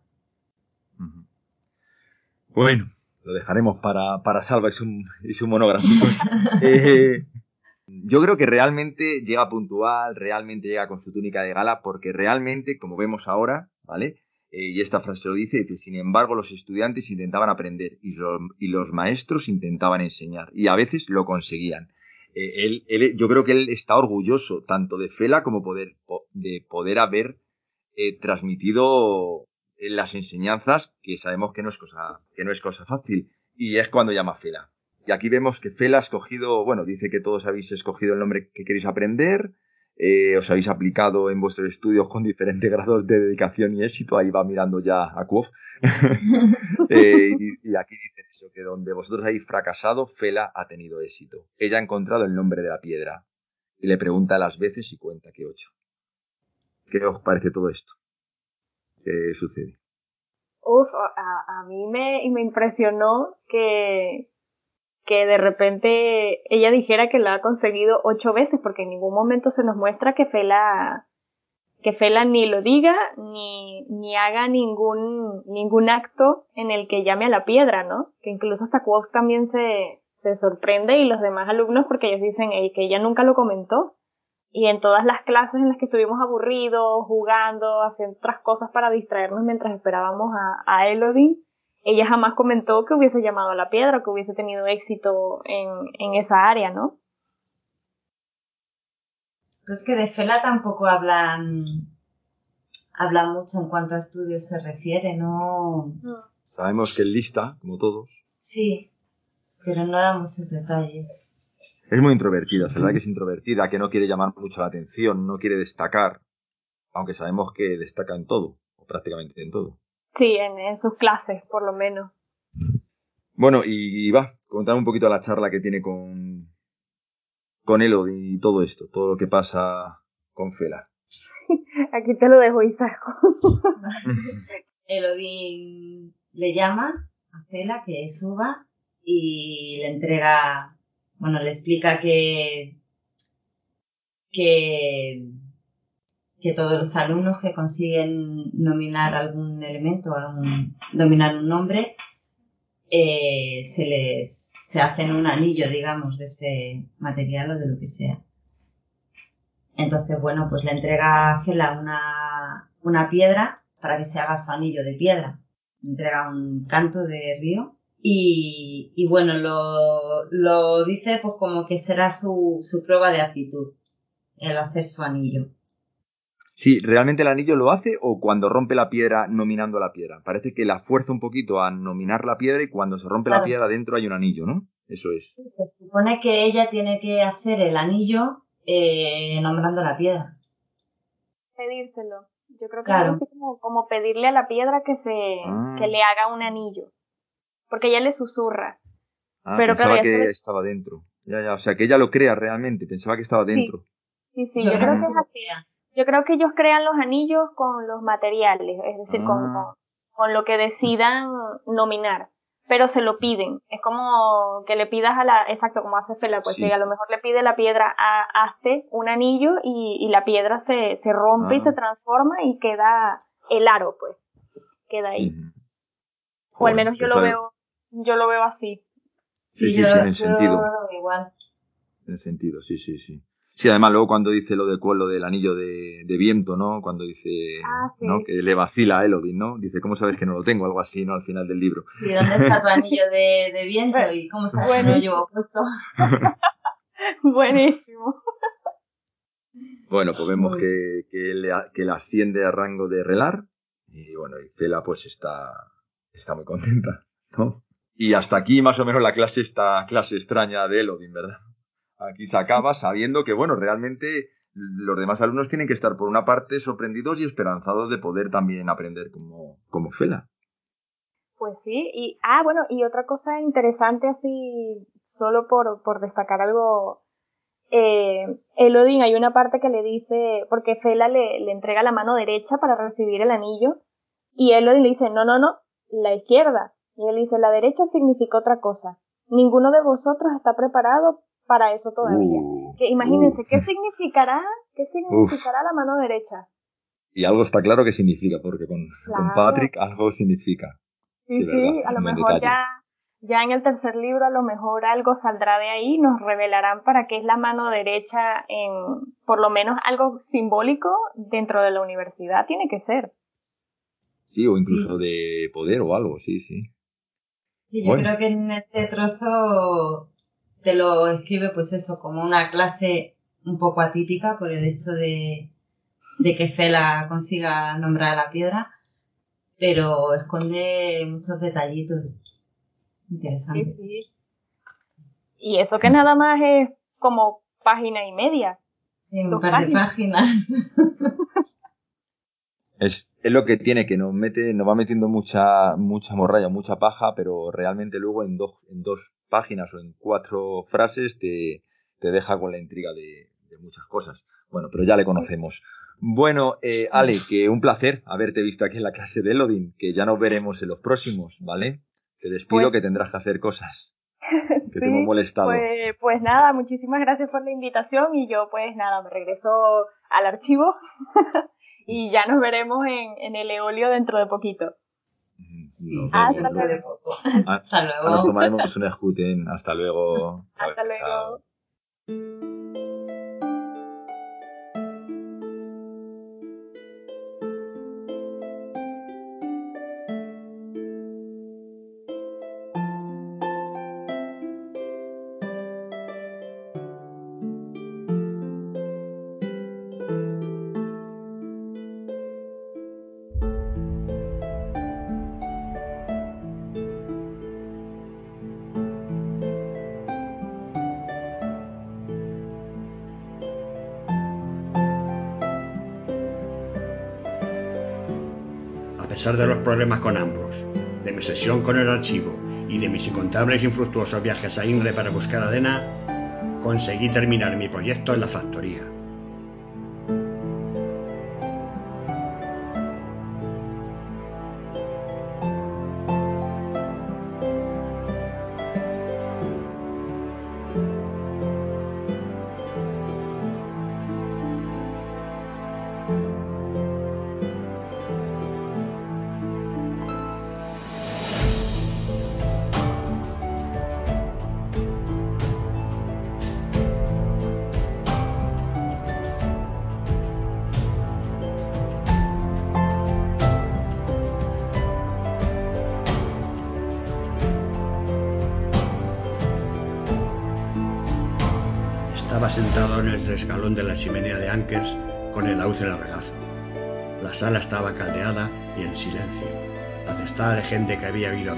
Bueno, lo dejaremos para, para Salva y su, y su monográfico. *laughs* Eh, yo creo que realmente llega puntual, realmente llega con su túnica de gala, porque realmente, como vemos ahora, ¿vale? Eh, y esta frase lo dice, dice, sin embargo los estudiantes intentaban aprender y, los maestros intentaban enseñar y a veces lo conseguían. Eh, él, yo creo que él está orgulloso tanto de Fela como poder, de poder haber transmitido las enseñanzas que sabemos que no es cosa, que no es cosa fácil y es cuando llama Fela. Y aquí vemos que Fela ha escogido, bueno, dice que todos habéis escogido el nombre que queréis aprender, eh, os habéis aplicado en vuestros estudios con diferentes *laughs* grados de dedicación y éxito, ahí va mirando ya a Kuof. *laughs* Eh, y, aquí dice eso, que donde vosotros habéis fracasado, Fela ha tenido éxito. Ella ha encontrado el nombre de la piedra y le pregunta las veces y cuenta que ocho. ¿Qué os parece todo esto? ¿Qué sucede? Uf, a, a mí me, me impresionó que, que de repente ella dijera que la ha conseguido ocho veces, porque en ningún momento se nos muestra que Fela, que Fela ni lo diga, ni, ni haga ningún, ningún acto en el que llame a la piedra, ¿no? Que incluso hasta Quox también se, se sorprende y los demás alumnos porque ellos dicen que ella nunca lo comentó. Y en todas las clases en las que estuvimos aburridos, jugando, haciendo otras cosas para distraernos mientras esperábamos a, a Elodie, ella jamás comentó que hubiese llamado a la piedra, que hubiese tenido éxito en, en esa área, ¿no? Pues que de Fela tampoco hablan, hablan mucho en cuanto a estudios se refiere, ¿no? Sabemos que es lista, como todos. Sí, pero no da muchos detalles. Es muy introvertida, se ve que es introvertida, que no quiere llamar mucho la atención, no quiere destacar, aunque sabemos que destaca en todo, o prácticamente en todo. Sí, en, sus clases, por lo menos. Bueno, y, va, contar un poquito la charla que tiene con, con Elo y todo esto, todo lo que pasa con Fela. *laughs* Aquí te lo dejo, Isaac. *laughs* Elodin le llama a Fela que suba y le entrega, bueno, le explica que, que que todos los alumnos que consiguen nominar algún elemento, algún, dominar un nombre, eh, se les se hacen un anillo, digamos, de ese material o de lo que sea. Entonces, bueno, pues le entrega a Fela una, una piedra para que se haga su anillo de piedra. Le entrega un canto de río y, y bueno, lo, lo dice pues como que será su, su prueba de actitud, el hacer su anillo. Sí, ¿realmente el anillo lo hace o cuando rompe la piedra nominando la piedra? Parece que la fuerza un poquito a nominar la piedra y cuando se rompe la piedra dentro hay un anillo, ¿no? Eso es. Se supone que ella tiene que hacer el anillo eh, nombrando la piedra. Pedírselo. Yo creo que es así como, como, pedirle a la piedra que se ah. que le haga un anillo. Porque ella le susurra. Ah, pero pensaba que estaba dentro. Ya, ya, o sea, que ella lo crea realmente, pensaba que estaba dentro. Sí, sí, yo, creo que es así. Yo creo que ellos crean los anillos con los materiales, es decir, con, ah. con, lo que decidan nominar pero se lo piden. Es como que le pidas a la, exacto, como hace Fela, pues que a lo mejor le pide la piedra a Aste un anillo y, la piedra se, se rompe y se transforma y queda el aro, pues. Queda ahí. O al menos yo lo veo, yo lo veo así. Sí, sí, tiene sentido. igual. Tiene sentido, sí, sí, sí. Sí, además luego cuando dice lo de lo del anillo de, viento, ¿no? Cuando dice, ah, ¿no? Que le vacila a Elodin, ¿no? Dice, ¿cómo sabes que no lo tengo? Algo así, ¿no? Al final del libro. Sí, ¿dónde está tu anillo de, viento? ¿Y cómo sabes que no llevo puesto? *laughs* Buenísimo. Bueno, pues vemos que, que, le, que asciende a rango de relar. Y bueno, y Fela pues está, está muy contenta, ¿no? Y hasta aquí más o menos la clase, esta clase extraña de Elodin, ¿verdad? Aquí se acaba sabiendo que, bueno, realmente los demás alumnos tienen que estar, por una parte, sorprendidos y esperanzados de poder también aprender como, como Fela. Pues sí, y, ah, bueno, y otra cosa interesante así, solo por, por destacar algo, eh, Elodin, hay una parte que le dice, porque Fela le, le entrega la mano derecha para recibir el anillo, y Elodin le dice, no, no, no, la izquierda. Y él dice, la derecha significa otra cosa. Ninguno de vosotros está preparado para eso todavía. Uh, que imagínense, ¿qué significará, qué significará la mano derecha? Y algo está claro que significa, porque con, Patrick algo significa. Sí, sí, a lo mejor ya, ya en el tercer libro a lo mejor algo saldrá de ahí, nos revelarán para qué es la mano derecha en, por lo menos algo simbólico dentro de la universidad tiene que ser. Sí, o incluso de poder o algo, sí, sí. Sí, yo creo que en este trozo te lo escribe pues eso, como una clase un poco atípica por el hecho de, que Fela consiga nombrar a la piedra, pero esconde muchos detallitos interesantes. Y eso que nada más es como página y media. Sí, un par de páginas. *laughs* es, es, lo que tiene, que nos mete, nos va metiendo mucha, mucha morralla, mucha paja, pero realmente luego en dos, en dos páginas o en cuatro frases te, te deja con la intriga de, muchas cosas. Bueno, pero ya le conocemos. Bueno, eh, Ale, que un placer haberte visto aquí en la clase de Elodin, que ya nos veremos en los próximos, ¿vale? Te despido pues que tendrás que hacer cosas. *laughs* Que te hemos molestado. Pues, pues, nada, muchísimas gracias por la invitación y yo pues nada, me regreso al archivo *laughs* y ya nos veremos en, en el Eolio dentro de poquito. Hasta, luego. Hasta luego. Nos tomaremos un escuten. Hasta luego. Hasta luego. De los problemas con ambos, de mi sesión con el archivo y de mis incontables y infructuosos viajes a Ingle para buscar a Dena, conseguí terminar mi proyecto en la factoría. Había ido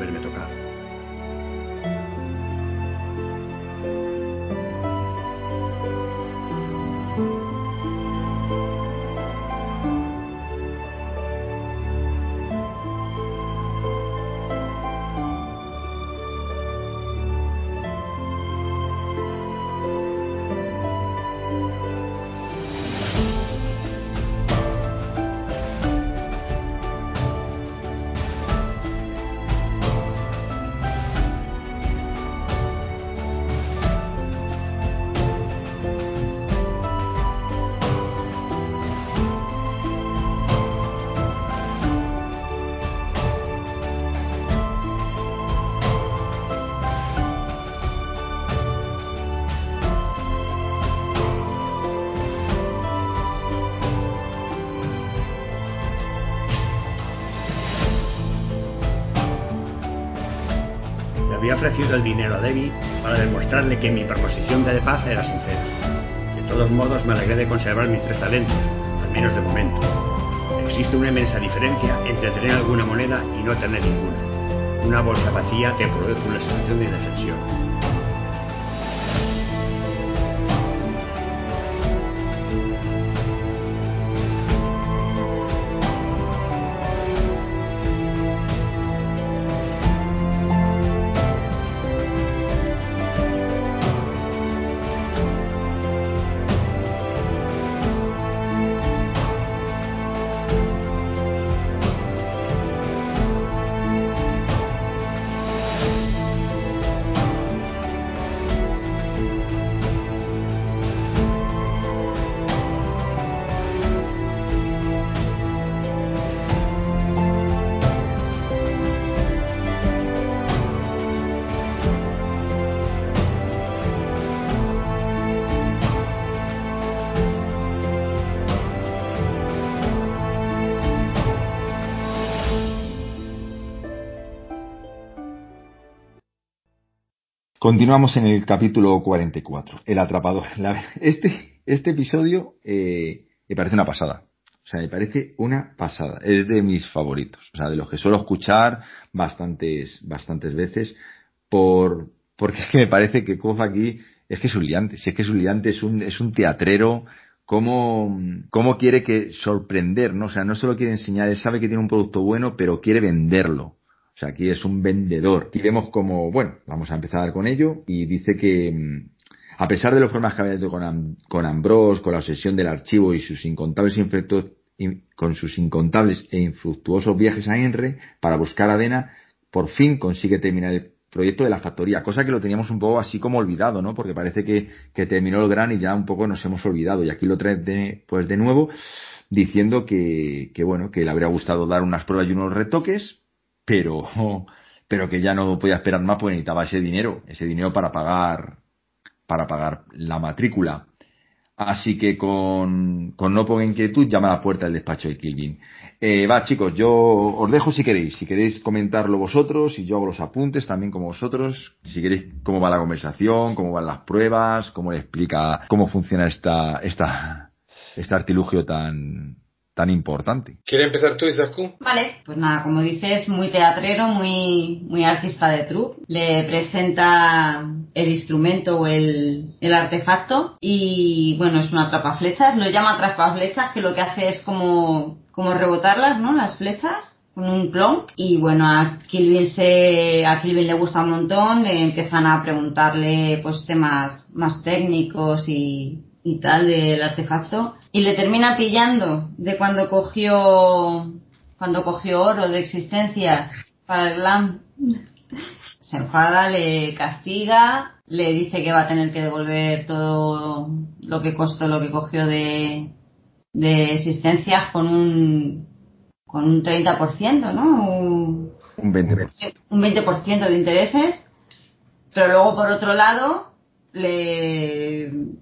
ofrecido el dinero a Debbie para demostrarle que mi proposición de paz era sincera. De todos modos, me alegré de conservar mis tres talentos, al menos de momento. Existe una inmensa diferencia entre tener alguna moneda y no tener ninguna. Una bolsa vacía te produce una sensación de indefensión. Continuamos en el capítulo 44, El atrapador. este, este episodio eh, me parece una pasada. O sea, me parece una pasada. Es de mis favoritos. O sea, de los que suelo escuchar bastantes, bastantes veces. Por, porque *laughs* es que me parece que Kof aquí es que es un liante. Si es que es un liante, es un, es un teatrero. Cómo, cómo quiere que sorprender, ¿no? O sea, no solo quiere enseñar, él sabe que tiene un producto bueno, pero quiere venderlo. O sea, aquí es un vendedor. Aquí vemos como, bueno, vamos a empezar con ello y dice que mm, a pesar de los problemas que había con, con Ambrose, con la obsesión del archivo y sus incontables con sus incontables e infructuosos viajes a Enre para buscar a Dena, por fin consigue terminar el proyecto de la factoría, cosa que lo teníamos un poco así como olvidado, ¿no? Porque parece que, que terminó el gran y ya un poco nos hemos olvidado. Y aquí lo trae de, pues de nuevo diciendo que, que bueno, que le habría gustado dar unas pruebas y unos retoques, pero, pero que ya no podía esperar más porque necesitaba ese dinero, ese dinero para pagar, para pagar la matrícula. Así que con, con no ponga inquietud, llama a la puerta del despacho de Kilvin. Eh, va, chicos, yo os dejo si queréis. Si queréis comentarlo vosotros, y yo hago los apuntes también como vosotros. Si queréis cómo va la conversación, cómo van las pruebas, cómo le explica cómo funciona esta, esta, este artilugio tan, tan importante. ¿Quieres empezar tú, Isaku? Vale, pues nada, como dices, muy teatrero, muy, muy artista de truco. Le presenta el instrumento o el, el artefacto y bueno, es una trapa flechas, lo llama trapa flechas que lo que hace es como, como rebotarlas, ¿no? Las flechas con un clon y bueno a Kilvin se a Kilvin le gusta un montón le empiezan a preguntarle pues temas más técnicos y, y tal del artefacto y le termina pillando de cuando cogió cuando cogió oro de existencias para el glam se enfada le castiga le dice que va a tener que devolver todo lo que costó lo que cogió de de existencias con un con un 30%, ¿no? Un, un 20%. Un 20% de intereses, pero luego por otro lado le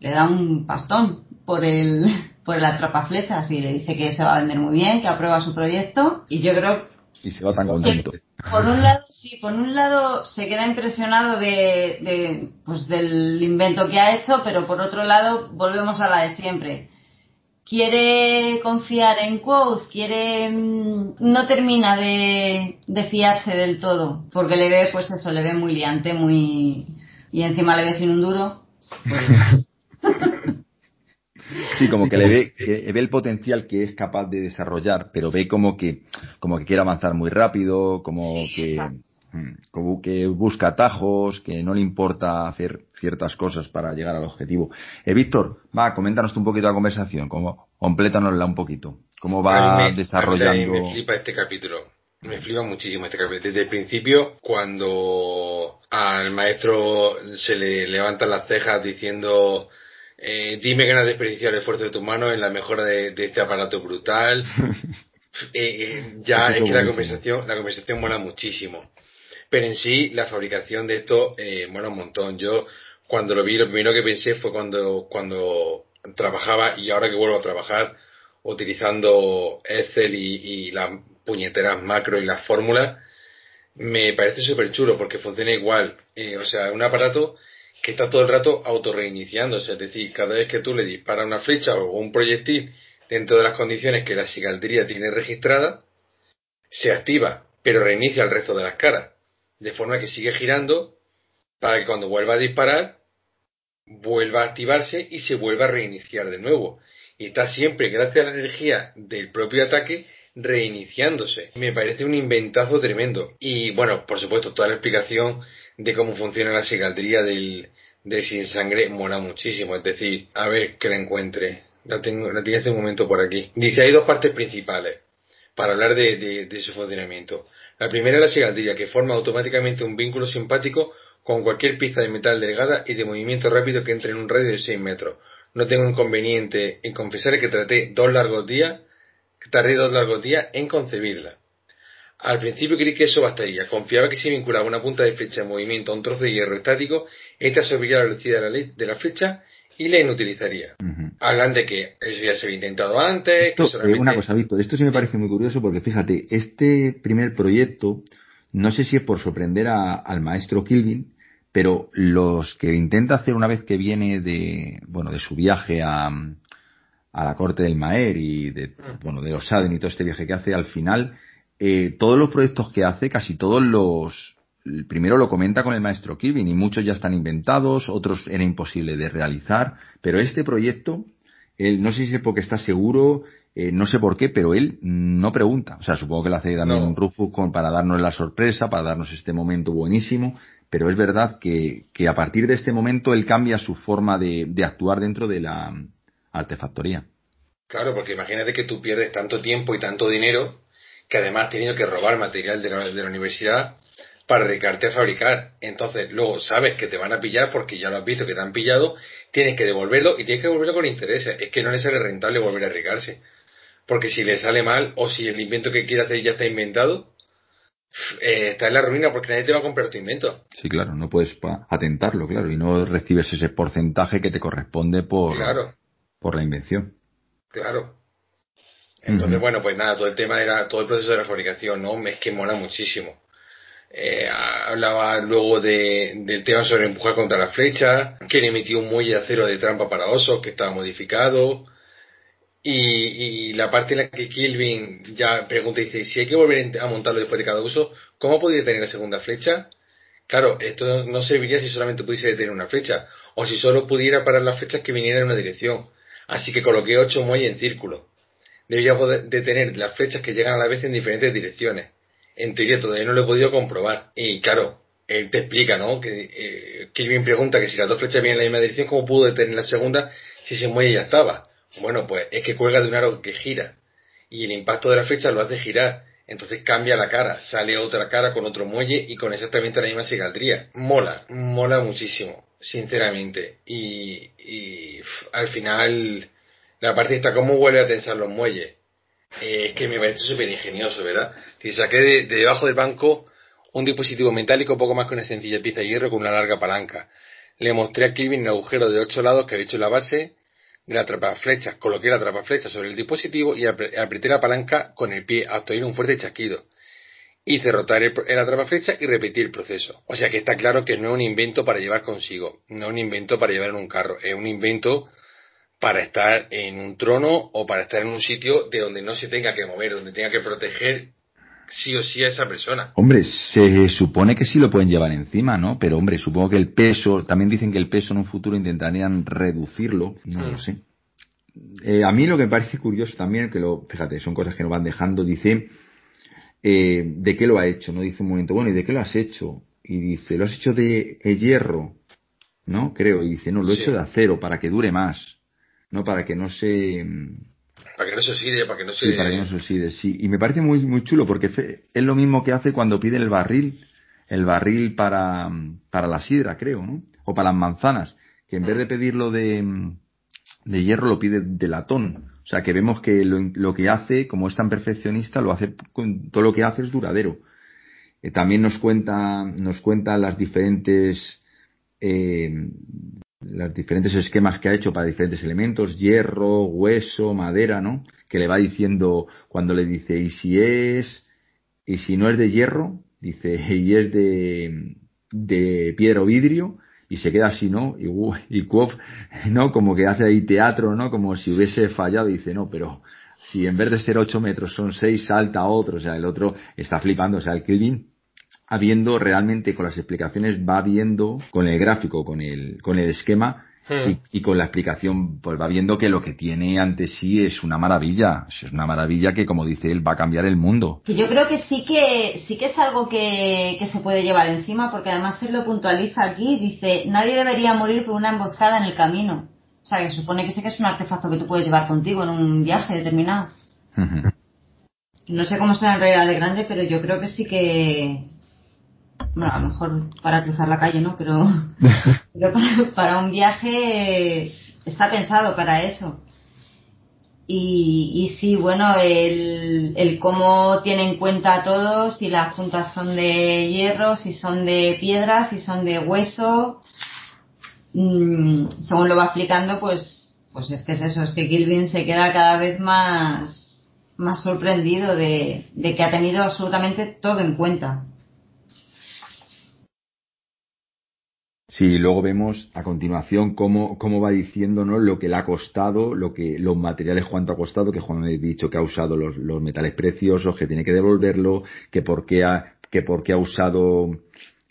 le, da un pastón por el *laughs* por el atrapaflechas y le dice que se va a vender muy bien, que aprueba su proyecto y yo creo y se va tan contento. por un lado, sí, por un lado se queda impresionado de, de, pues del invento que ha hecho, pero por otro lado volvemos a la de siempre. Quiere confiar en Quoth, quiere, mm, no termina de, de fiarse del todo, porque le ve, pues eso, le ve muy liante, muy, y encima le ve sin un duro, *laughs* Sí, como que le ve, que ve el potencial que es capaz de desarrollar, pero ve como que, como que quiere avanzar muy rápido, como que, mm, como que busca atajos, que no le importa hacer ciertas cosas para llegar al objetivo. Eh, Víctor, va, coméntanos un poquito la conversación, como, complétanosla un poquito. ¿Cómo va desarrollando? me flipa este capítulo. Me flipa muchísimo este capítulo. Desde el principio, cuando al maestro se le levantan las cejas diciendo eh, dime que no has desperdiciado el esfuerzo de tu mano en la mejora de, este aparato brutal. *laughs* Eh, eh, ya es que la conversación, la conversación mola muchísimo. Pero en sí, la fabricación de esto eh, mola un montón. Yo, cuando lo vi, lo primero que pensé fue cuando, cuando trabajaba y ahora que vuelvo a trabajar utilizando Excel y, y las puñeteras macro y las fórmulas, me parece súper chulo porque funciona igual. Eh, o sea, un aparato está todo el rato autorreiniciándose. Es decir, cada vez que tú le disparas una flecha o un proyectil dentro de las condiciones que la cigaldería tiene registrada, se activa, pero reinicia el resto de las caras. De forma que sigue girando para que cuando vuelva a disparar, vuelva a activarse y se vuelva a reiniciar de nuevo. Y está siempre, gracias a la energía del propio ataque, reiniciándose. Me parece un inventazo tremendo. Y bueno, por supuesto, toda la explicación de cómo funciona la cigaldería del, del sin sangre mola muchísimo. Es decir, a ver que la encuentre. La tengo, la tiene hace un momento por aquí. Dice, hay dos partes principales para hablar de, de, su funcionamiento. La primera es la cigaldería, que forma automáticamente un vínculo simpático con cualquier pieza de metal delgada y de movimiento rápido que entre en un radio de 6 metros. No tengo inconveniente en confesar que traté dos largos días, tardé dos largos días en concebirla. Al principio creí que eso bastaría. Confiaba que si vinculaba una punta de flecha en movimiento a un trozo de hierro estático, ésta subiría la velocidad de la, de la flecha y la inutilizaría. Hablan de que eso ya se había intentado antes. que solamente... Una cosa, Víctor, esto sí me parece muy curioso porque fíjate, este primer proyecto, no sé si es por sorprender al maestro Kilvin, pero los que intenta hacer una vez que viene de, bueno, de su viaje a, a la corte del Maer y de, mm. bueno, de Osaden y todo este viaje que hace, al final eh, todos los proyectos que hace, casi todos los, primero lo comenta con el maestro Kevin y muchos ya están inventados, otros era imposible de realizar, pero este proyecto, él no sé si es porque está seguro, eh, no sé por qué, pero él no pregunta. O sea, supongo que lo hace también un Rufus con, para darnos la sorpresa, para darnos este momento buenísimo, pero es verdad que, que a partir de este momento él cambia su forma de, de actuar dentro de la artefactoría. Claro, porque imagínate que tú pierdes tanto tiempo y tanto dinero que además tenido que robar material de la, universidad para dedicarte a fabricar. Entonces, luego sabes que te van a pillar porque ya lo has visto que te han pillado, tienes que devolverlo y tienes que devolverlo con intereses. Es que no le sale rentable volver a arriesgarse. Porque si le sale mal o si el invento que quiere hacer ya está inventado, eh, está en la ruina porque nadie te va a comprar tu invento. Sí, claro, no puedes atentarlo, claro, y no recibes ese porcentaje que te corresponde por, por la invención. Claro. Entonces, bueno, pues nada, todo el tema era, todo el proceso de la fabricación, ¿no? Es que mola muchísimo. Eh, hablaba luego de, del tema sobre empujar contra la flecha, que le emitió un muelle de acero de trampa para osos que estaba modificado. Y, y la parte en la que Kilvin ya pregunta y dice, si hay que volver a montarlo después de cada uso, ¿cómo podría tener la segunda flecha? Claro, esto no serviría si solamente pudiese detener una flecha, o si solo pudiera parar las flechas que vinieran en una dirección. Así que coloqué ocho muelles en círculo debería poder detener las flechas que llegan a la vez en diferentes direcciones. En teoría todavía no lo he podido comprobar. Y claro, él te explica, ¿no? Que eh, Kilvin pregunta que si las dos flechas vienen en la misma dirección, ¿cómo pudo detener la segunda si ese muelle ya estaba? Bueno, pues es que cuelga de un aro que gira. Y el impacto de la flecha lo hace girar. Entonces cambia la cara, sale otra cara con otro muelle y con exactamente la misma sigaldría. Mola, mola muchísimo, sinceramente. Y, y al final la parte está cómo vuelve a tensar los muelles. Eh, es que me parece súper ingenioso, ¿verdad? Y saqué de, debajo del banco un dispositivo metálico poco más que una sencilla pieza de hierro con una larga palanca. Le mostré a Kilvin el agujero de ocho lados que había hecho en la base de la flechas. Coloqué la flechas sobre el dispositivo y apreté la palanca con el pie hasta oír un fuerte chasquido. Hice rotar el, el flecha y repetí el proceso. O sea que está claro que no es un invento para llevar consigo, no es un invento para llevar en un carro, es un invento para estar en un trono o para estar en un sitio de donde no se tenga que mover, donde tenga que proteger sí o sí a esa persona. Hombre, se supone que sí lo pueden llevar encima, ¿no? Pero hombre, supongo que el peso, también dicen que el peso en un futuro intentarían reducirlo, no lo mm. sé. Eh, a mí lo que me parece curioso también, que lo, fíjate, son cosas que nos van dejando, dice, eh, ¿de qué lo ha hecho? No dice un momento, bueno, ¿y de qué lo has hecho? Y dice, lo has hecho de hierro, ¿no? Creo, y dice, no, lo he hecho de acero para que dure más. ¿No? Para que no se... Para que no se oxide, para que no se... Sí, para que no se oxide, sí. Y me parece muy, muy chulo porque es lo mismo que hace cuando pide el barril, el barril para, para la sidra, creo, ¿no? O para las manzanas, que en vez de pedirlo de, de hierro lo pide de latón. O sea, que vemos que lo, lo, que hace, como es tan perfeccionista, lo hace, todo lo que hace es duradero. Eh, también nos cuenta, nos cuenta las diferentes eh, los diferentes esquemas que ha hecho para diferentes elementos, hierro, hueso, madera, ¿no? Que le va diciendo cuando le dice, ¿y si es, y si no es de hierro? dice, y es de, de piedra o vidrio, y se queda así, ¿no? Y, y ¿no? Como que hace ahí teatro, ¿no? Como si hubiese fallado y dice, no, pero si en vez de ser 8 metros son 6, salta otro, o sea, el otro está flipando, o sea, el Kelvin habiendo realmente con las explicaciones va viendo con el gráfico, con el, con el esquema hmm. y, con la explicación, pues va viendo que lo que tiene ante sí es una maravilla, es una maravilla que como dice él va a cambiar el mundo. Que yo creo que sí que sí que es algo que, que se puede llevar encima porque además él lo puntualiza aquí, dice nadie debería morir por una emboscada en el camino. O sea, que supone que sí que es un artefacto que tú puedes llevar contigo en un viaje determinado. No sé cómo será en realidad de grande, pero yo creo que sí que, bueno, a lo mejor para cruzar la calle, ¿no? Pero, *laughs* para, un viaje está pensado para eso. Y, y sí, bueno, el, el cómo tiene en cuenta todo, si las puntas son de hierro, si son de piedra, si son de hueso, mm, según lo va explicando, pues, pues es que es eso, es que Gilvin se queda cada vez más, más sorprendido de, de que ha tenido absolutamente todo en cuenta. Sí, luego vemos a continuación cómo, cómo va diciéndonos lo que le ha costado, lo que, los materiales cuánto ha costado, que Juan ha dicho que ha usado los, los metales preciosos, que tiene que devolverlo, que por qué ha, que por qué ha usado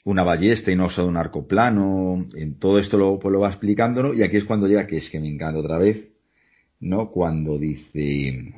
una ballesta y no ha usado un arco plano, en todo esto lo, pues lo va explicándonos, y aquí es cuando llega, que es que me encanta otra vez, ¿no? Cuando dice,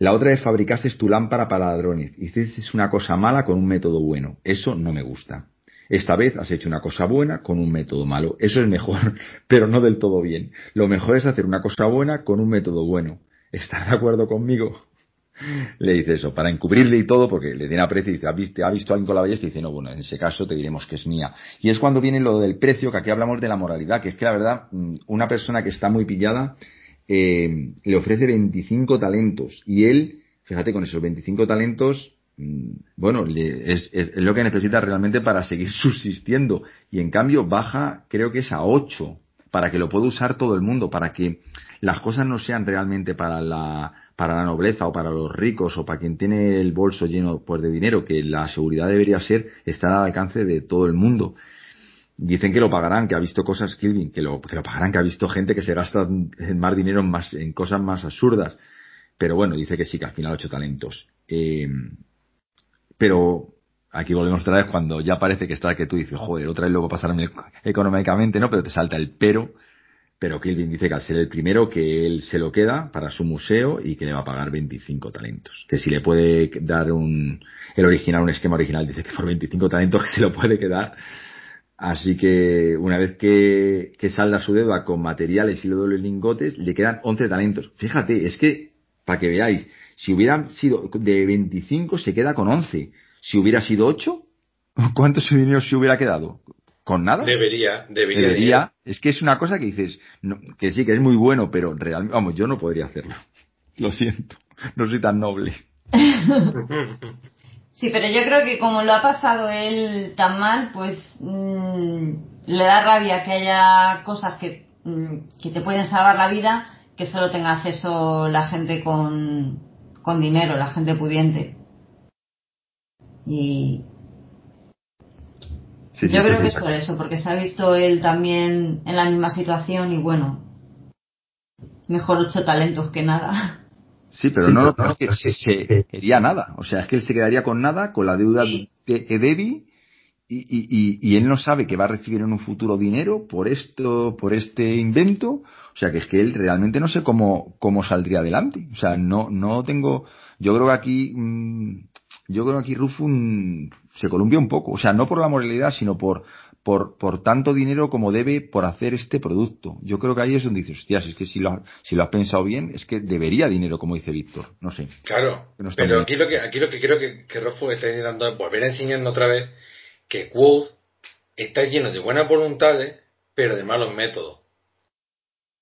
la otra es fabricaste tu lámpara para ladrones, dices una cosa mala con un método bueno, eso no me gusta. Esta vez has hecho una cosa buena con un método malo. Eso es mejor, *laughs* pero no del todo bien. Lo mejor es hacer una cosa buena con un método bueno. ¿Estás de acuerdo conmigo? *laughs* Le dice eso, para encubrirle y todo, porque le tiene aprecio y dice, ¿ha visto, ¿ha visto alguien con la ballesta? Y dice, no, bueno, en ese caso te diremos que es mía. Y es cuando viene lo del precio, que aquí hablamos de la moralidad, que es que la verdad, mm, una persona que está muy pillada, eh, le ofrece 25 talentos. Y él, fíjate, con esos 25 talentos, bueno, es, lo que necesita realmente para seguir *laughs* subsistiendo. Y en cambio baja, creo que es a 8, para que lo pueda usar todo el mundo, para que las cosas no sean realmente para la, para la nobleza o para los ricos o para quien tiene el bolso lleno pues, de dinero, que la seguridad debería ser estar al alcance de todo el mundo. Dicen que lo pagarán, que ha visto cosas, Kilvin, que lo, que lo pagarán, que ha visto gente que se gasta más dinero en, más, en cosas más absurdas. Pero bueno, dice que sí, que al final ocho talentos. Eh, pero aquí volvemos otra vez cuando ya parece que está que tú dices, joder, otra vez luego pasarme económicamente, ¿no? Pero te salta el pero. Pero Kilvin dice que al ser el primero que él se lo queda para su museo y que le va a pagar 25 talentos. Que si le puede dar un, el original, un esquema original, dice que por 25 talentos que *laughs* se lo puede quedar. Así que una vez que, que salda su deuda con materiales y le doble lingotes, le quedan 11 talentos. Fíjate, es que, para que veáis, si hubieran sido de 25 se queda con 11. Si hubiera sido 8, *laughs* ¿cuánto dinero se hubiera quedado? ¿Con nada? Debería, debería. Debería. Es que es una cosa que dices, que sí, que es muy bueno, pero realmente, vamos, yo no podría hacerlo. *laughs* Lo siento, no soy tan noble. *laughs* Sí, pero yo creo que como lo ha pasado él tan mal, pues mm, le da rabia que haya cosas que, mm, que te pueden salvar la vida que solo tenga acceso la gente con, con dinero, la gente pudiente. Y yo creo que es por eso, porque se ha visto él también en la misma situación y bueno, mejor ocho talentos que nada. Sí, pero no, no, que se, quería nada. O sea, es que él se quedaría con nada, con la deuda de Edevi y, y, y, él no sabe que va a recibir en un futuro dinero por esto, por este invento. O sea, que es que él realmente no sé cómo, cómo saldría adelante. O sea, no, no tengo, yo creo que aquí, mm, yo creo que aquí Rufus se columpia un poco. O sea, no por la moralidad, sino por, por, por tanto dinero como debe por hacer este producto. Yo creo que ahí es donde dices, hostias, es que si lo, si lo has pensado bien, es que debería dinero, como dice Víctor. No sé. Claro. pero aquí lo, que, aquí lo que creo que, que Rufus está intentando es volver a enseñarnos otra vez que Quoth está lleno de buenas voluntades, pero de malos métodos.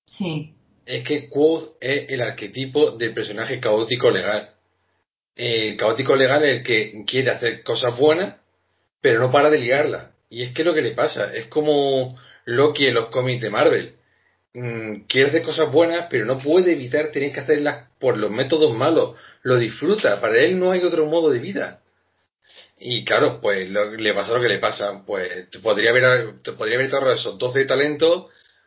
Sí. Es que Quoth es el arquetipo del personaje caótico legal. El caótico legal es el que quiere hacer cosas buenas, pero no para de liarlas. Y es que lo que le pasa, es como Loki en los cómics de Marvel. Mm, quiere hacer cosas buenas, pero no puede evitar tener que hacerlas por los métodos malos. Lo disfruta, para él no hay otro modo de vida. Y claro, pues le pasa lo que le pasa. Pues podría haber, podría haber ahorrado esos 12 talentos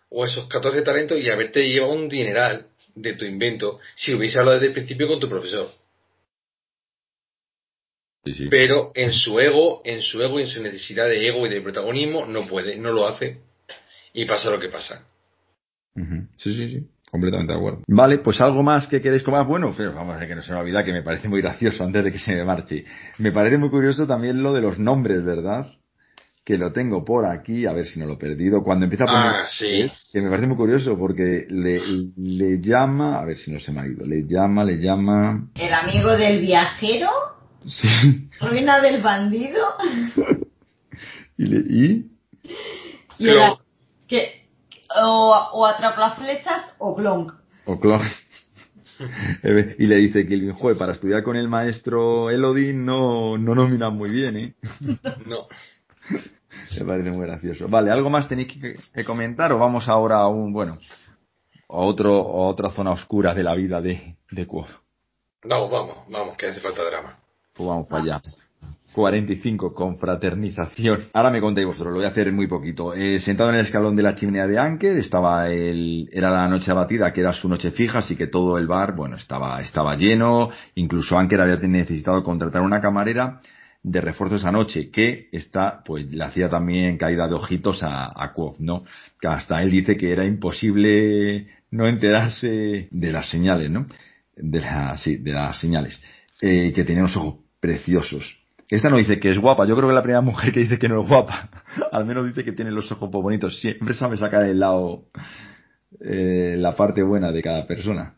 o esos 14 talentos y haberte llevado un dineral de tu invento si hubiese hablado desde el principio con tu profesor. Pero en su ego, en su ego y en su necesidad de ego y de protagonismo no puede, no lo hace y pasa lo que pasa. Sí, sí, sí. Completamente de acuerdo. Vale, pues algo más que queréis comer. Bueno, pero vamos a ver que no se me olvida que me parece muy gracioso antes de que se me marche. Me parece muy curioso también lo de los nombres, ¿verdad? Que lo tengo por aquí, a ver si no lo he perdido. Cuando empieza a poner. Ah, sí. Que me parece muy curioso porque le, le llama. A ver si no se me ha ido. Le llama, le llama. El amigo del viajero. Sí. Ruina del bandido. *laughs* y le, ¿Y? y el, que o, o atrapa flechas o Clonk. O Clonk. *laughs* y le dice que el para estudiar con el maestro Elodin no, no nominan muy bien, ¿eh? *laughs* No. Me parece muy gracioso. Vale, ¿algo más tenéis que, comentar o vamos ahora a un, bueno, a, otro, a otra zona oscura de la vida de, de Vamos, vamos, vamos, que hace falta drama. Pues vamos para allá. 45, confraternización. Ahora me contéis vosotros, lo voy a hacer muy poquito. Eh, sentado en el escalón de la chimenea de Anker, estaba el, era la noche abatida, que era su noche fija, así que todo el bar, bueno, estaba, estaba lleno. Incluso Anker había necesitado contratar una camarera de refuerzo esa noche, que está, pues le hacía también caída de ojitos a, a ¿no? Que hasta él dice que era imposible no enterarse de las señales, ¿no? De las, sí, de las señales. Eh, que tenía unos ojos preciosos esta no dice que es guapa, yo creo que la primera mujer que dice que no es guapa. *laughs* Al menos dice que tiene los ojos bonitos. Siempre sabe sacar el lado, eh, la parte buena de cada persona.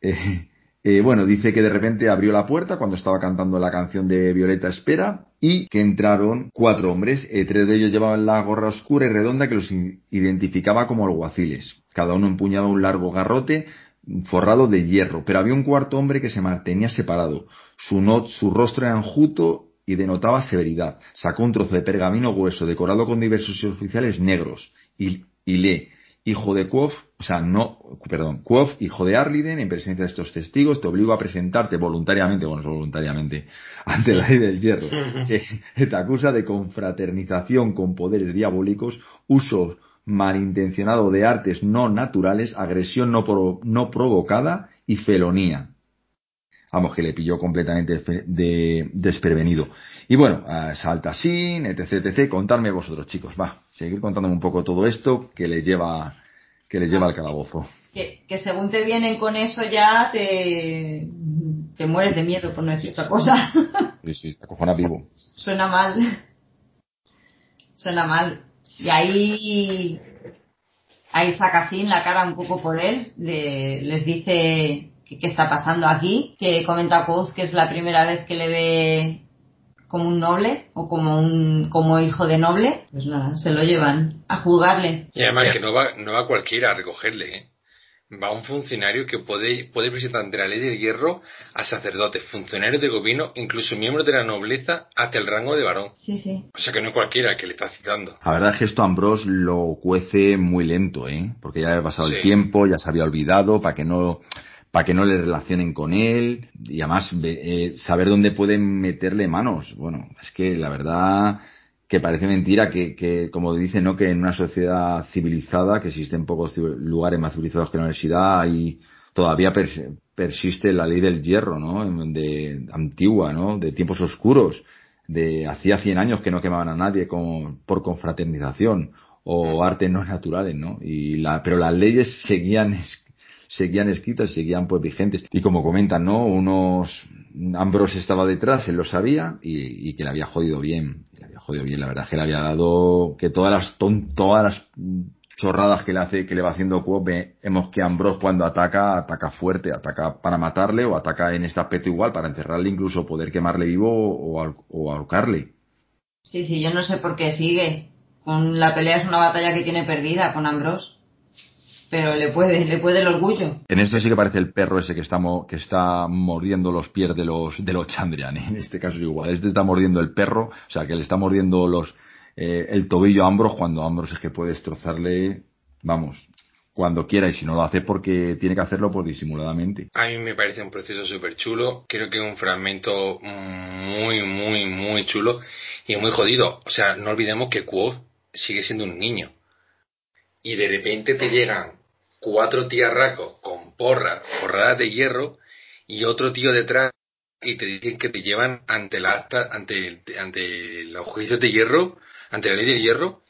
Eh, eh, bueno, dice que de repente abrió la puerta cuando estaba cantando la canción de Violeta Espera y que entraron cuatro hombres. tres de ellos llevaban la gorra oscura y redonda que los identificaba como alguaciles. Cada uno empuñaba un largo garrote forrado de hierro, pero había un cuarto hombre que se mantenía separado. Su, su rostro era enjuto y denotaba severidad. Sacó un trozo de pergamino grueso decorado con diversos oficiales negros y, y lee, hijo de Quof, o sea, no, perdón, Quof, hijo de Arliden, en presencia de estos testigos, te obligo a presentarte voluntariamente, bueno, voluntariamente, *laughs* ante la ley del hierro, que *laughs* te acusa de confraternización con poderes diabólicos, uso malintencionado de artes no naturales, agresión no, no provocada y felonía. Vamos, que le pilló completamente de, desprevenido. Y bueno, salta así, etc, etc. Contadme vosotros, chicos. Va, seguir contándome un poco todo esto que le lleva, que le lleva al calabozo. Que, que según te vienen con eso ya te, te mueres de miedo, por no decir otra cosa. *laughs* Sí, sí, está cojona vivo. Suena mal. Suena mal. Y ahí, ahí saca sin la cara un poco por él, les dice qué está pasando aquí, que comenta Kouz que es la primera vez que le ve como un noble o como un como hijo de noble, pues nada, se lo llevan a juzgarle. Y además que no va, no va cualquiera a recogerle, ¿eh? va un funcionario que puede, puede presentar ante la ley del hierro a sacerdotes, funcionarios de gobierno, incluso miembros de la nobleza, hasta el rango de varón. Sí, sí. O sea que no es cualquiera que le está citando. La verdad es que esto Ambrose lo cuece muy lento, ¿eh? Porque ya ha pasado el tiempo, ya se había olvidado, para que no para que no le relacionen con él y además eh, saber dónde pueden meterle manos. Bueno, es que la verdad que parece mentira que, que, como dicen, ¿no? que en una sociedad civilizada, que existen pocos lugares más civilizados que la universidad, y todavía persiste la ley del hierro, ¿no? De, antigua, ¿no? De tiempos oscuros, de hacía 100 años que no quemaban a nadie con, por confraternización o artes no naturales, ¿no? Y la, pero las leyes seguían seguían escritas, seguían pues vigentes. Y como comentan, ¿no? Unos, Ambrose estaba detrás, él lo sabía y, que le había jodido bien, le había jodido bien, la verdad que le había dado, que todas las, todas las chorradas que le hace, que le va haciendo Quo, vemos que Ambrose cuando ataca, ataca fuerte, ataca para matarle o ataca en este aspecto igual, para encerrarle, incluso poder quemarle vivo o, o ahorcarle. Sí, sí, yo no sé por qué sigue. Con la pelea es una batalla que tiene perdida con Ambrose pero le puede, le puede el orgullo. En esto sí que parece el perro ese que está, que está mordiendo los pies de los, de los Chandrian. *laughs* En este caso es igual. Este está mordiendo el perro, o sea, que le está mordiendo los, eh, el tobillo a Ambros cuando Ambros es que puede destrozarle, vamos, cuando quiera y si no lo hace porque tiene que hacerlo pues disimuladamente. A mí me parece un proceso súper chulo, creo que es un fragmento muy, muy, muy chulo y muy jodido. O sea, no olvidemos que Quoth sigue siendo un niño y de repente te llegan cuatro tiarracos con porras, porradas de hierro y otro tío detrás y te dicen que te llevan ante la ante, ante los juicios de hierro, ante la ley de hierro,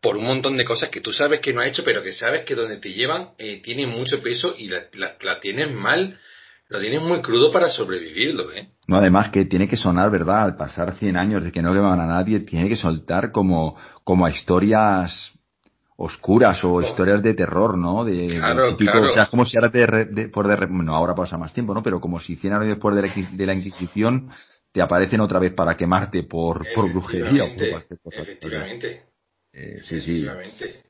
por un montón de cosas que tú sabes que no ha hecho, pero que sabes que donde te llevan eh, tiene mucho peso y la, tienes mal, lo tienes muy crudo para sobrevivirlo, ¿eh? No, además que tiene que sonar, ¿verdad? Al pasar 100 años de que no queman a nadie, tiene que soltar como, como a historias oscuras o historias de terror, ¿no? De, claro, claro. O sea, como si ahora te de, por de, bueno, ahora pasa más tiempo, ¿no? Pero como si 100 años después de la, de la Inquisición te aparecen otra vez para quemarte por, por brujería o por cualquier cosa. Efectivamente. Eh, sí, sí. Efectivamente.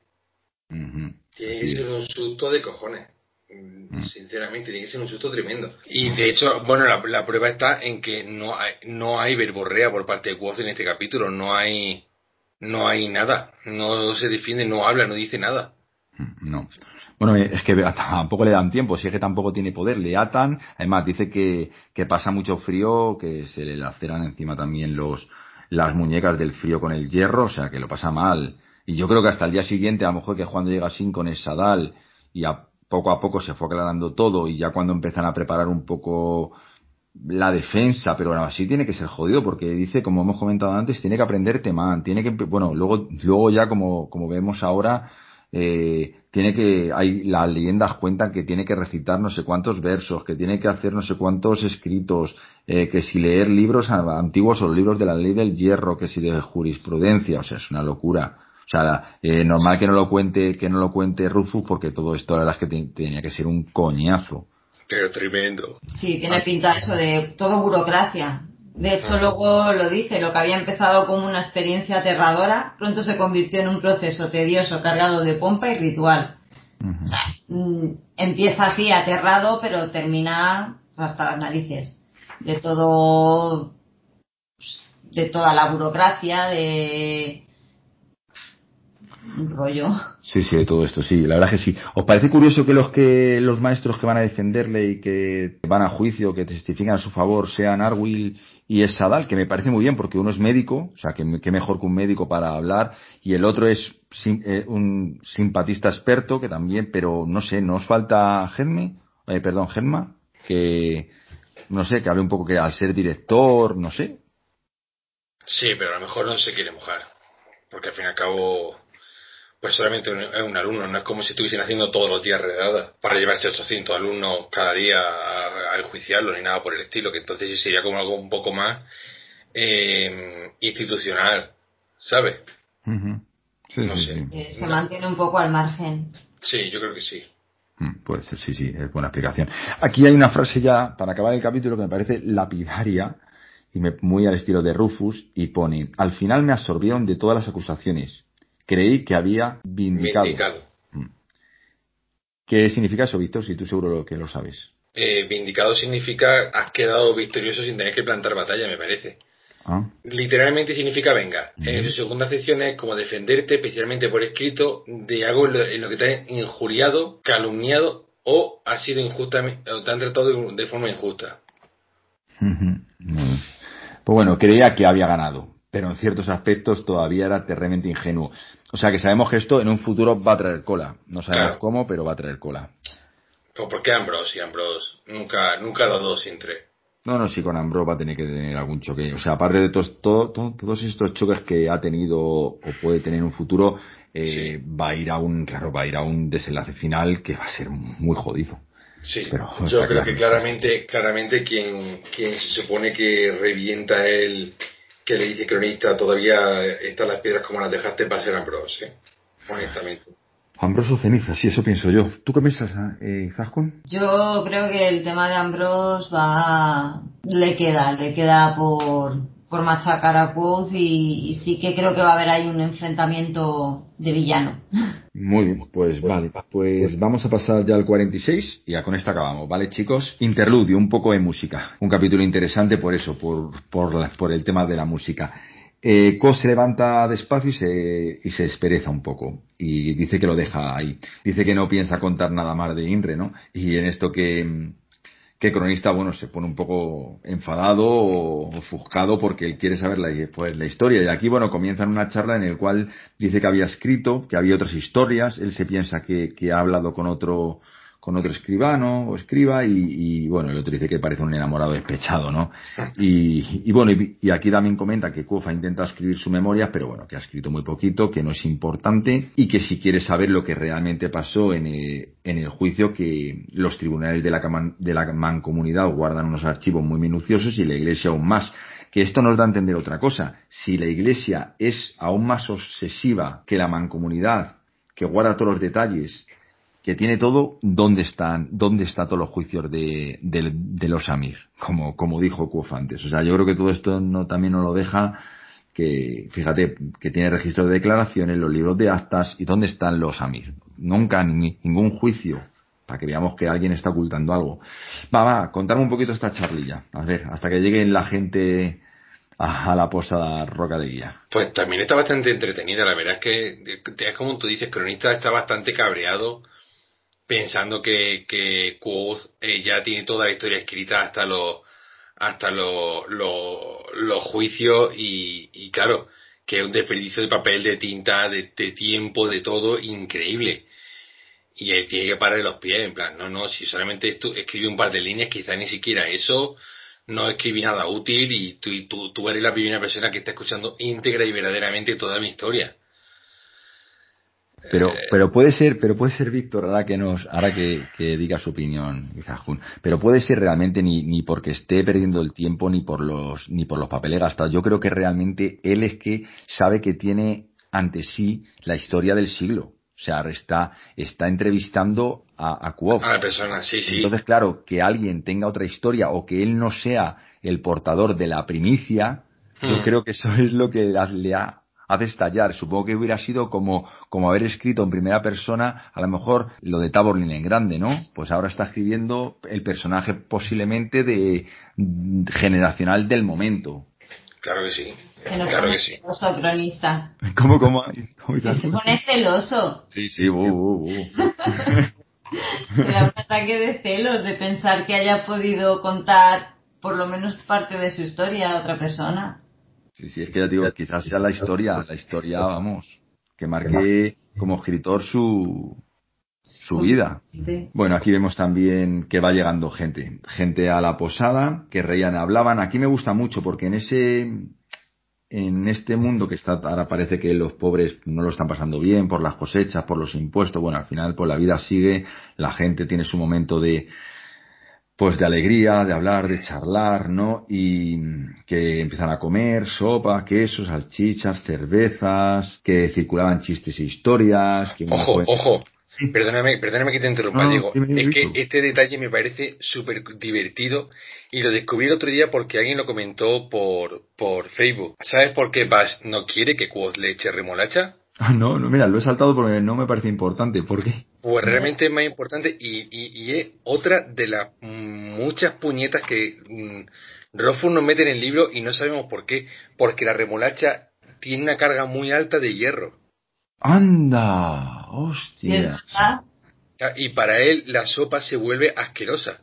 Tiene que ser un susto de cojones. Mm. Sinceramente, tiene que ser un susto tremendo. Y de hecho, bueno, la, la prueba está en que no hay, no hay verborrea por parte de Quoth en este capítulo. No hay no hay nada, no se defiende, no habla, no dice nada. No. Bueno, es que *laughs* tampoco le dan tiempo, si es que tampoco tiene poder, le atan, además dice que, que pasa mucho frío, que se le laceran encima también los, las muñecas del frío con el hierro, o sea que lo pasa mal. Y yo creo que hasta el día siguiente, a lo mejor que cuando llega sin con el Sadal y a poco a poco se fue aclarando todo y ya cuando empiezan a preparar un poco la defensa, pero aún así tiene que ser jodido porque dice, como hemos comentado antes, tiene que aprender temán, tiene que, bueno, luego, luego ya como, como vemos ahora, eh, tiene que, hay, las leyendas cuentan que tiene que recitar no sé cuántos versos, que tiene que hacer no sé cuántos escritos, eh, que si leer libros antiguos o libros de la ley del hierro, que si de jurisprudencia, o sea, es una locura. O sea, eh, normal que no lo cuente, que no lo cuente Rufus porque todo esto la verdad es que tenía que ser un coñazo. Pero tremendo. Sí, tiene pinta eso de todo burocracia. De hecho, ah. luego lo dice, lo que había empezado como una experiencia aterradora, pronto se convirtió en un proceso tedioso, cargado de pompa y ritual. o sea, mm, empieza así, aterrado, pero termina hasta las narices. De todo, de toda la burocracia, de, un rollo. Sí, sí, de todo esto, sí, la verdad que sí. ¿Os parece curioso que los que los maestros que van a defenderle y que van a juicio, que testifican a su favor, sean Arwil y Sadal, que me parece muy bien porque uno es médico, o sea, que, mejor que un médico para hablar, y el otro es eh, un simpatista experto, que también, pero no sé, ¿no os falta Genme? Eh, perdón, Genma, que, no sé, que hable un poco que al ser director, no sé. Sí, pero a lo mejor no se quiere mojar, porque al fin y al cabo pues solamente es un alumno, no es como si estuviesen haciendo todos los días redadas para llevarse 800 alumnos cada día a, enjuiciarlo ni nada por el estilo, que entonces sí sería como algo un poco más eh, institucional, ¿sabes? sí, sí, eh, se mantiene un poco al margen. Sí, yo creo que sí. Mm, puede ser, sí, sí, es buena explicación. Aquí hay una frase ya, para acabar el capítulo, que me parece lapidaria y muy al estilo de Rufus, y pone, al final me absorbieron de todas las acusaciones creí que había vindicado. Mm. ¿Qué significa eso, Víctor? Si tú seguro que lo sabes. Eh, vindicado significa has quedado victorioso sin tener que plantar batalla, me parece. Ah. Literalmente significa venga. En su segunda sección es como defenderte, especialmente por escrito, de algo en lo, que te han injuriado, calumniado o ha sido injustamente, o te han tratado de, forma injusta. Pues bueno, creía que había ganado pero en ciertos aspectos todavía era terriblemente ingenuo. O sea que sabemos que esto en un futuro va a traer cola. No sabemos cómo, pero va a traer cola. ¿Por qué Ambrose? Y Ambrose nunca, nunca ha dado sin tres. No, no, sí, con Ambrose va a tener que tener algún choque. O sea, aparte de todos, todos estos choques que ha tenido o puede tener en un futuro, eh, va a ir a un, claro, va a ir a un desenlace final que va a ser muy jodido. Sí, pero, yo creo que claramente, claramente quien, quien se supone que revienta el, que le dice cronista, todavía están las piedras como las dejaste para ser Ambrose, ¿eh? honestamente. Ambrose o ceniza, sí, eso pienso yo. ¿Tú qué piensas, eh, Yo creo que el tema de Ambrose va, le queda, le queda por, por machacar a Quoth y, sí que creo que va a haber ahí un enfrentamiento de villano. Muy bien, pues vale, pues vamos a pasar ya al 46 y ya con esto acabamos, ¿vale chicos? Interludio, un poco de música, un capítulo interesante por eso, por, por, por el tema de la música. Eh, Ko se levanta despacio y se, y se despereza un poco. Y dice que lo deja ahí. Dice que no piensa contar nada más de Inre, ¿no? Y en esto que, que cronista, bueno, se pone un poco enfadado o ofuscado porque él quiere saber la, pues, la historia. Y aquí, bueno, comienzan una charla en el cual dice que había escrito, que había otras historias, él se piensa que, que ha hablado con otro, con otro escribano o escriba y, y, bueno, el otro dice que parece un enamorado despechado, ¿no? Y, y bueno, y, y, aquí también comenta que Kuof ha intentado escribir su memoria, pero bueno, que ha escrito muy poquito, que no es importante y que si quiere saber lo que realmente pasó en el, en el juicio, que los tribunales de la, de la mancomunidad guardan unos archivos muy minuciosos y la iglesia aún más que esto nos da a entender otra cosa. Si la Iglesia es aún más obsesiva que la mancomunidad, que guarda todos los detalles que tiene todo dónde están, dónde están todos los juicios de, de, de los Amir, como, como dijo Kuof antes. O sea, yo creo que todo esto no, también nos lo deja que, fíjate, que tiene registro de declaraciones, los libros de actas y dónde están los Amir. Nunca ni, ningún juicio para que veamos que alguien está ocultando algo. Va, va, contame un poquito esta charlilla. A ver, hasta que llegue la gente a, la posada Roca de Guía. Pues también está bastante entretenida. La verdad es que, es como tú dices, Cronista está bastante cabreado pensando que, que Quoth eh, ya tiene toda la historia escrita hasta los hasta los lo, lo juicios y, y, claro, que es un desperdicio de papel, de tinta, de, tiempo, de todo, increíble. Y él tiene que parar los pies, en plan, no, no, si solamente esto, un par de líneas, quizá ni siquiera eso, no escribí nada útil y tú, tú, tú eres la primera persona que está escuchando íntegra y verdaderamente toda mi historia. Pero, pero puede ser, pero puede ser Víctor, ahora que nos, ahora que, que diga su opinión, Jajun, pero puede ser realmente ni, ni porque esté perdiendo el tiempo ni por los, ni por los papeles gastados. Yo creo que realmente él es que sabe que tiene ante sí la historia del siglo. O sea, está, está entrevistando a, a Kuof. A la persona, sí, sí. Entonces, claro, que alguien tenga otra historia o que él no sea el portador de la primicia, hmm. yo creo que eso es lo que le ha hace estallar. Supongo que hubiera sido como, como haber escrito en primera persona, a lo mejor lo de Taborlin en grande, ¿no? Pues ahora está escribiendo el personaje posiblemente de generacional del momento. Claro que sí. Se nos claro pone que sí. celoso, cronista. *laughs* ¿Cómo, cómo? se pone celoso. Sí, sí, uh, uh, uh. Da un ataque de celos de pensar que haya podido contar por lo menos parte de su historia a otra persona. Sí, sí, es que ya digo, quizás sea la historia, la historia, vamos, que marque como escritor su, su vida. Bueno, aquí vemos también que va llegando gente, gente a la posada, que reían, hablaban. Aquí me gusta mucho porque en ese, en este mundo que está, ahora parece que los pobres no lo están pasando bien por las cosechas, por los impuestos. Bueno, al final, pues la vida sigue, la gente tiene su momento de, pues de alegría, de hablar, de charlar, ¿no? Y que empiezan a comer sopa, quesos, salchichas, cervezas, que circulaban chistes e historias. Que ojo, fue... ojo. Perdóname, perdóname que te interrumpa, No, Diego. es que este detalle me parece súper divertido y lo descubrí el otro día porque alguien lo comentó por, por Facebook. ¿Sabes por qué Bash no quiere que Quoth le eche remolacha? *laughs* Ah, no, no, mira, lo he saltado porque no me parece importante. ¿Por qué? Pues realmente es más importante y, y, y es otra de las muchas puñetas que mmm, Rothfuss nos mete en el libro y no sabemos por qué. Porque la remolacha tiene una carga muy alta de hierro. ¡Anda! ¿Y es ¡Hostia! Y para él la sopa se vuelve asquerosa.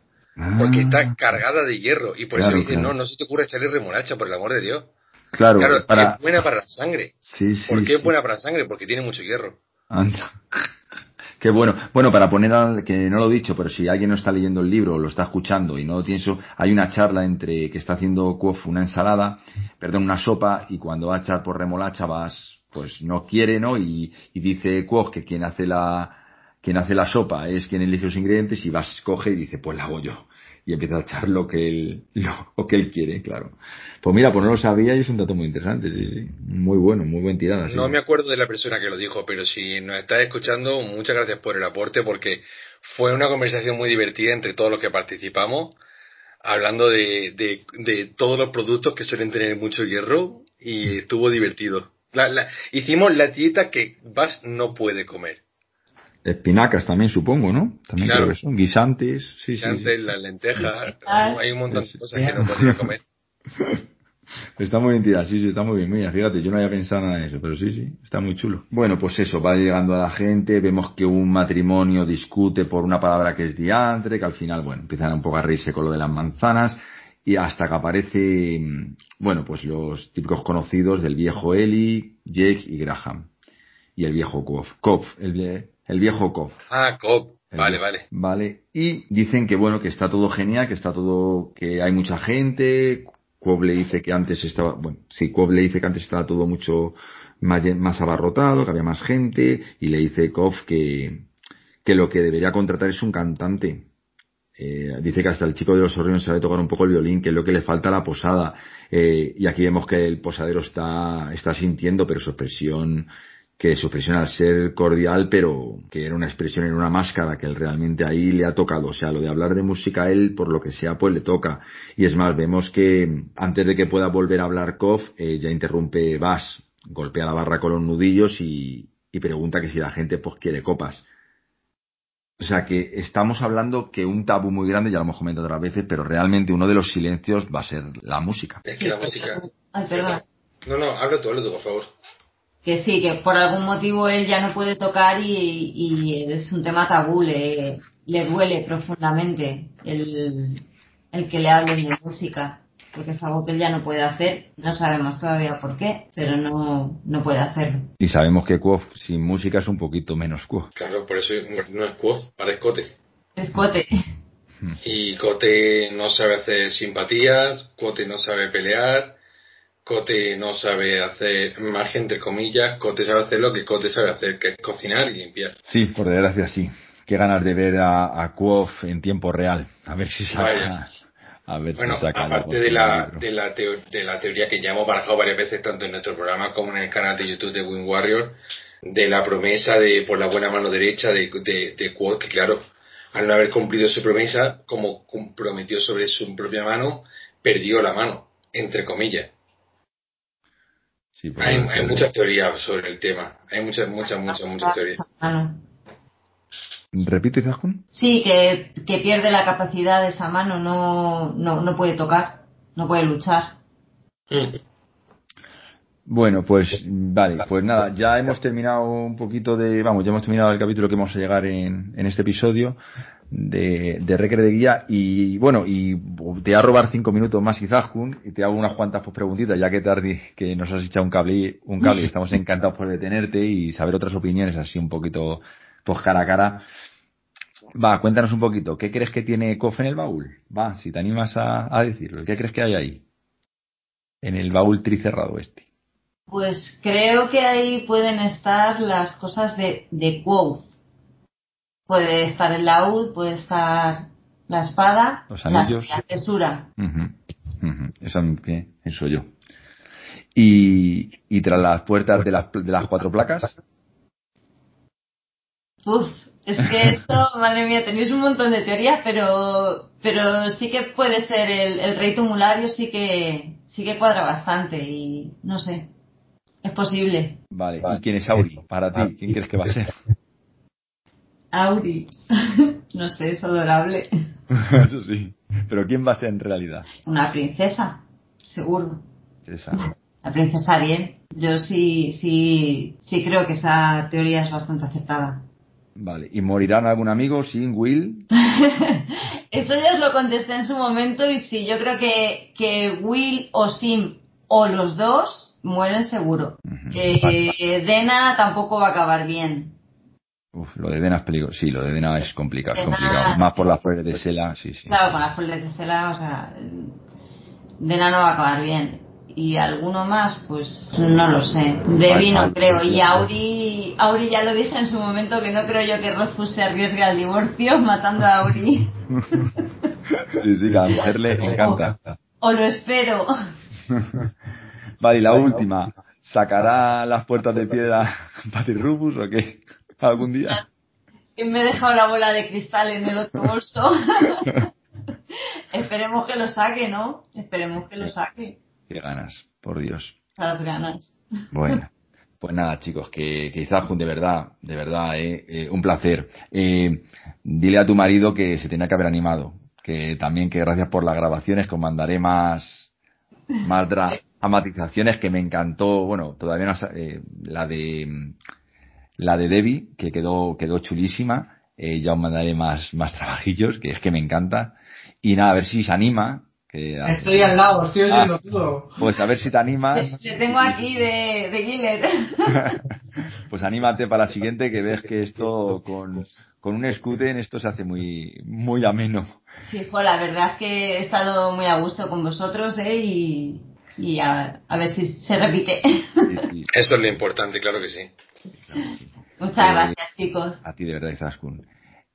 Porque está cargada de hierro. Y por Ah. Claro, eso dice, claro. no, no se te ocurra echarle remolacha, por el amor de Dios. Claro, Claro, para... es buena para la sangre. Sí, sí, ¿Por qué sí. es buena para la sangre? Porque tiene mucho hierro. Anda. *laughs* Qué bueno. Bueno, para poner al, que no lo he dicho, pero si alguien no está leyendo el libro o lo está escuchando y no lo tiene eso, hay una charla entre que está haciendo Kuof una ensalada, perdón, una sopa, y cuando va a echar por remolacha vas, pues no quiere, ¿no? Y, y dice Kuof que quien hace la, quien hace la sopa es quien elige los ingredientes y vas, coge y dice, pues la hago yo. Y empieza a echar lo que él, lo, que él quiere, claro. Pues mira, pues no lo sabía y es un dato muy interesante, sí, sí. Muy bueno, muy buen tirada. No me acuerdo de la persona que lo dijo, pero si nos estás escuchando, muchas gracias por el aporte porque fue una conversación muy divertida entre todos los que participamos, hablando de, de, de todos los productos que suelen tener mucho hierro y estuvo divertido. La, la, hicimos la dieta que Bas no puede comer. Espinacas también, supongo, ¿no? También Claro. creo que son. Guisantes, sí, sí, Antes sí. las lentejas, Ah. hay un montón de cosas que no podemos *laughs* comer. Está muy mentira, sí, sí, está muy bien. Mira, fíjate, yo no había pensado nada en eso, pero sí, sí, está muy chulo. Bueno, pues eso, va llegando a la gente, vemos que un matrimonio discute por una palabra que es diantre, que al final, bueno, empiezan un poco a reírse con lo de las manzanas, y hasta que aparece, bueno, pues los típicos conocidos del viejo Eli, Jake y Graham. Y el viejo Kof. Kof, el, el viejo Kof. Ah, Kof. Vale, vale. Vale. Y dicen que bueno, que está todo genial, que está todo, que hay mucha gente, Cobb le dice que antes estaba, bueno, sí, Cobb le dice que antes estaba todo mucho más, más abarrotado, que había más gente, y le dice Cobb que, que lo que debería contratar es un cantante. Eh, dice que hasta el chico de los horrios sabe tocar un poco el violín, que es lo que le falta a la posada. Eh, y aquí vemos que el posadero está, está sintiendo, pero su expresión que su expresión al ser cordial, pero que era una expresión en una máscara que él realmente ahí le ha tocado. O sea, lo de hablar de música a él, por lo que sea, pues le toca. Y es más, vemos que antes de que pueda volver a hablar Koff, eh, ya interrumpe Bass, golpea la barra con los nudillos y, y pregunta que si la gente pues quiere copas. O sea que estamos hablando que un tabú muy grande, ya lo hemos comentado otras veces, pero realmente uno de los silencios va a ser la música. Es que la música. Ay, perdón. No, no, habla tú, habla tú, por favor que sí, que por algún motivo él ya no puede tocar y, es un tema tabú, le, le duele profundamente el, el que le hablen de música, porque es algo que él ya no puede hacer, no sabemos todavía por qué, pero no, no puede hacerlo. Y sabemos que Quoth sin música es un poquito menos Quoth. Claro, por eso no es Quoth, para es Cote. Es Cote. Y Cote no sabe hacer simpatías, Cote no sabe pelear, Cote no sabe hacer magia, entre comillas, Cote sabe hacer lo que Cote sabe hacer, que es cocinar y limpiar. Sí, por desgracia sí. Qué ganas de ver a, a en tiempo real. A ver si saca. A ver bueno, si saca aparte de la, de, la de la teoría que ya hemos barajado varias veces, tanto en nuestro programa como en el canal de YouTube de Wing Warrior, de la promesa de por la buena mano derecha de, de, de que claro, al no haber cumplido su promesa, como comprometió sobre su propia mano, perdió la mano, entre comillas hay, muchas teorías sobre el tema. Hay muchas, muchas, muchas, muchas teorías. ¿Repite, Zahun? Sí, que, que, pierde la capacidad de esa mano, no, no, no puede tocar, no puede luchar. Mm. Bueno, pues vale, pues nada, ya hemos terminado un poquito de, vamos, ya hemos terminado el capítulo que vamos a llegar en, en este episodio de, de Recre de Guía y bueno, y te voy a robar cinco minutos más quizás, Jun, y te hago unas cuantas pues, preguntitas, ya que tarde que nos has echado un cable, un cable y *laughs* estamos encantados por detenerte y saber otras opiniones así un poquito pues cara a cara. Va, cuéntanos un poquito, ¿qué crees que tiene Kof en el baúl? Va, si te animas a, a decirlo, ¿qué crees que hay ahí? En el baúl tricerrado este. Pues creo que ahí pueden estar las cosas de, de Puede estar el laúd, puede estar la espada, los anillos. la tesura. Eso, eso yo. Y, y tras las puertas de las, de las cuatro placas. Uf, es que *laughs* eso, madre mía, tenéis un montón de teorías, pero, pero sí que puede ser el, el rey tumulario, sí que, sí que cuadra bastante y no sé. Es posible. Vale. ¿Y quién es Auri? Para ti, ¿quién crees que va a ser? *laughs* Auri. *laughs* no sé, es adorable. *laughs* Eso sí. Pero ¿quién va a ser en realidad? Una princesa, seguro. La princesa Ariel. Yo sí, sí, sí creo que esa teoría es bastante acertada. Vale. ¿Y morirán algún amigo sin Will? *laughs* Eso ya os lo contesté en su momento y sí, yo creo que, que Will o Sim o los dos mueren seguro. eh, Dena tampoco va a acabar bien. Uf, lo de Dena es peligroso. Sí, lo de Dena es complicado, complicado. Más por las flores de Sela, sí, sí. Claro, con las flores de Sela, o sea, Dena no va a acabar bien. Y alguno más, pues no lo sé. Debbie no creo. Y Auri, Auri ya lo dije en su momento que no creo yo que Rothfuss se arriesgue al divorcio matando a Auri. *laughs* sí, sí, que a la mujer le *laughs* encanta. O, o lo espero. *laughs* Vale, y la última. ¿Sacará las puertas de piedra Rubus o qué? ¿Algún día? Me he dejado la bola de cristal en el otro bolso. *laughs* Esperemos que lo saque, ¿no? Esperemos que lo saque. Qué ganas, por Dios. Las ganas. Bueno. Pues nada, chicos, que, que de verdad, de verdad, eh, eh, un placer. Eh, dile a tu marido que se tenía que haber animado, que también que gracias por las grabaciones, que os mandaré más, más dramatizaciones *laughs* que me encantó, bueno, todavía no, eh, la de la de Debbie, que quedó, quedó chulísima, eh, ya os mandaré más, más trabajillos, que es que me encanta, y nada, a ver si se anima, estoy al lado, estoy oyendo ah, todo. Pues a ver si te animas. *laughs* Te, tengo aquí de, de *laughs* pues anímate para la siguiente que ves que esto con, con un en esto se hace muy, muy ameno. Sí, jo, la verdad es que he estado muy a gusto con vosotros, ¿eh? Y, y a, ver si se repite. Eso es lo importante, claro que sí. Muchas eh, gracias, chicos. A ti, de verdad, Izaskun.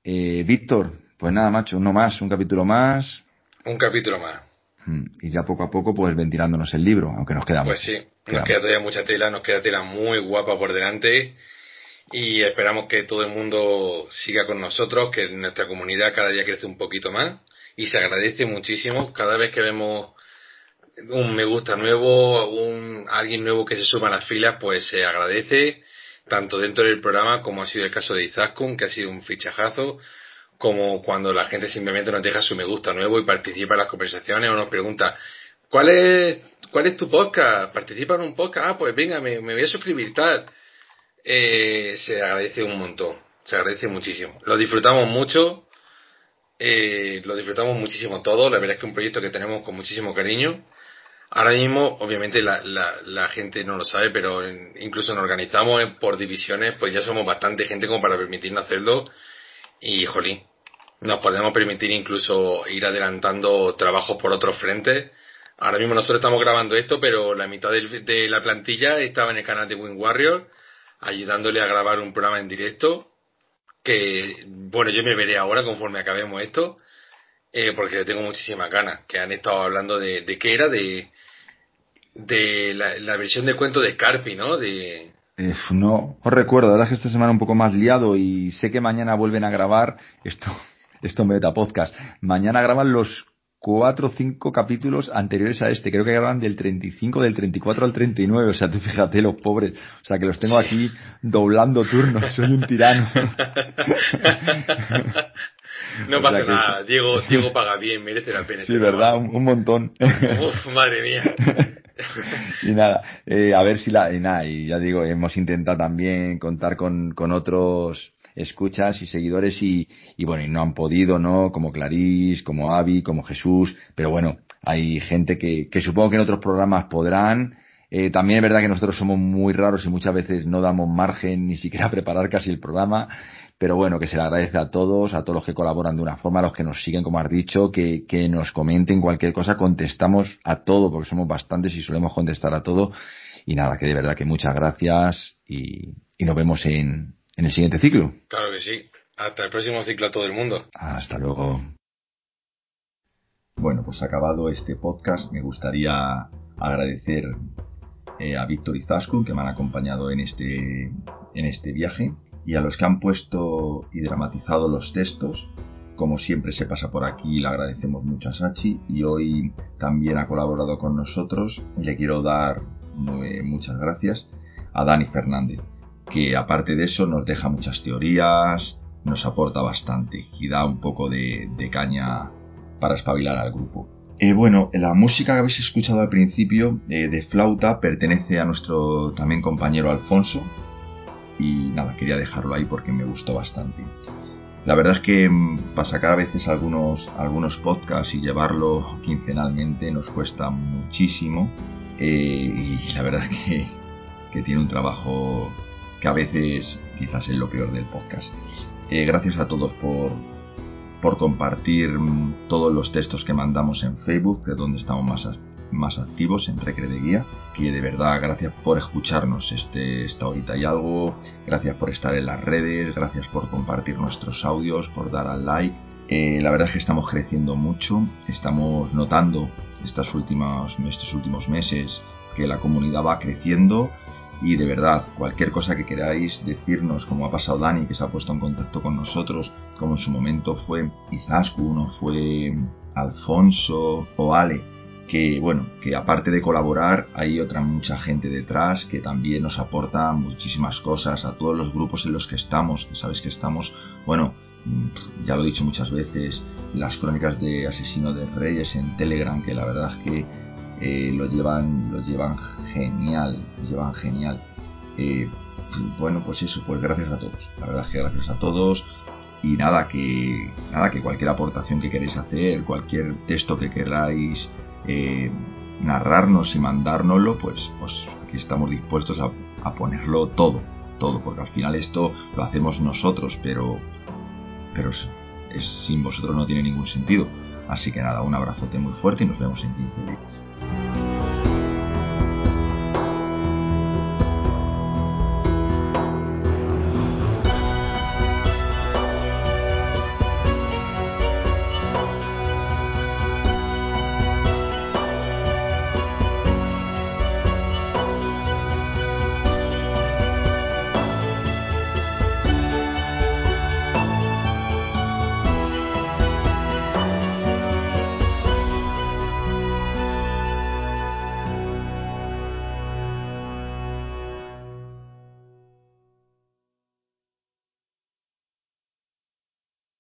Eh, Víctor, pues nada, macho, uno más, un capítulo más. Un capítulo más. Hmm, y ya poco a poco, pues ventilándonos el libro, aunque nos queda Pues sí, nos queda todavía mucha tela, nos queda tela muy guapa por delante y esperamos que todo el mundo siga con nosotros, que nuestra comunidad cada día crece un poquito más y se agradece muchísimo cada vez que vemos un me gusta nuevo, un alguien nuevo que se suma a las filas, pues se agradece tanto dentro del programa como ha sido el caso de Izaskun, que ha sido un fichajazo, como cuando la gente simplemente nos deja su me gusta nuevo y participa en las conversaciones o nos pregunta, ¿cuál es, cuál es tu podcast? ¿Participa en un podcast? Ah, pues venga, me, voy a suscribir, tal. Eh, se agradece un montón, se agradece muchísimo. Lo disfrutamos mucho, eh, lo disfrutamos muchísimo todo, la verdad es que es un proyecto que tenemos con muchísimo cariño. Ahora mismo, obviamente, la, la, gente no lo sabe, pero incluso nos organizamos por divisiones, pues ya somos bastante gente como para permitirnos hacerlo. Y, jolín, nos podemos permitir incluso ir adelantando trabajos por otros frentes. Ahora mismo nosotros estamos grabando esto, pero la mitad de la plantilla estaba en el canal de Wing Warrior, ayudándole a grabar un programa en directo. Que, bueno, yo me veré ahora conforme acabemos esto, eh, porque tengo muchísimas ganas. Que han estado hablando de, de qué era, de, de la, versión de cuento de Carpi, ¿no? De, eh, no os recuerdo, la verdad es que esta semana un poco más liado y sé que mañana vuelven a grabar esto *laughs* esto Meta Podcast. Mañana graban los cuatro o cinco capítulos anteriores a este. Creo que graban del 35, del 34 al 39. O sea, tú fíjate, los pobres. O sea, que los tengo aquí doblando turnos. Soy un tirano. *laughs* No pasa nada. Diego, *laughs* Diego paga bien, merece la pena. Sí, ¿verdad? Un, montón. Uf, madre mía. *laughs* y nada, eh, a ver si la, y nada, y ya digo, hemos intentado también contar con, con otros escuchas y seguidores y, y bueno, y no han podido, ¿no? Como Clarís, como Avi, como Jesús, pero bueno, hay gente que, que supongo que en otros programas podrán. Eh, también es verdad que nosotros somos muy raros y muchas veces no damos margen ni siquiera a preparar casi el programa, pero bueno, que se le agradece a todos, a todos los que colaboran de una forma, a los que nos siguen, como has dicho, que, que nos comenten cualquier cosa, contestamos a todo, porque somos bastantes y solemos contestar a todo. Y nada, que de verdad que muchas gracias y, y nos vemos en, en el siguiente ciclo. Claro que sí. Hasta el próximo ciclo a todo el mundo. Hasta luego. Bueno, pues acabado este podcast, me gustaría agradecer eh, a Víctor y Zaskun que me han acompañado en este, en este viaje y a los que han puesto y dramatizado los textos. Como siempre se pasa por aquí, le agradecemos mucho a Sachi y hoy también ha colaborado con nosotros y le quiero dar muchas gracias a Dani Fernández que aparte de eso nos deja muchas teorías, nos aporta bastante y da un poco de, caña para espabilar al grupo. Eh, bueno, la música que habéis escuchado al principio eh, de flauta pertenece a nuestro también compañero Alfonso y nada, quería dejarlo ahí porque me gustó bastante. La verdad es que mm, para sacar a veces algunos, algunos podcasts y llevarlo quincenalmente nos cuesta muchísimo eh, y la verdad es que, que tiene un trabajo que a veces quizás es lo peor del podcast. Eh, gracias a todos por, por compartir mm, todos los textos que mandamos en Facebook, de donde estamos más, más activos, en Recre de Guía. Que de verdad, gracias por escucharnos este, esta horita y algo. Gracias por estar en las redes, gracias por compartir nuestros audios, por dar al like. Eh, la verdad es que estamos creciendo mucho, estamos notando estas últimas, estos últimos meses que la comunidad va creciendo y de verdad, cualquier cosa que queráis decirnos, como ha pasado Dani, que se ha puesto en contacto con nosotros, como en su momento fue Izaskun o fue Alfonso o Ale, que bueno, que aparte de colaborar, hay otra mucha gente detrás que también nos aporta muchísimas cosas a todos los grupos en los que estamos, que sabes que estamos, bueno, ya lo he dicho muchas veces, las crónicas de Asesino de Reyes en Telegram, que la verdad es que eh, lo llevan, llevan genial, lo llevan genial. Eh, bueno, pues eso, pues gracias a todos. La verdad es que gracias a todos. Y nada, que nada, que cualquier aportación que queréis hacer, cualquier texto que queráis eh, narrarnos y mandárnoslo, pues, pues aquí estamos dispuestos a, a, ponerlo todo, todo, porque al final esto lo hacemos nosotros, pero, pero es, sin vosotros no tiene ningún sentido. Así que nada, un abrazote muy fuerte y nos vemos en 15 días.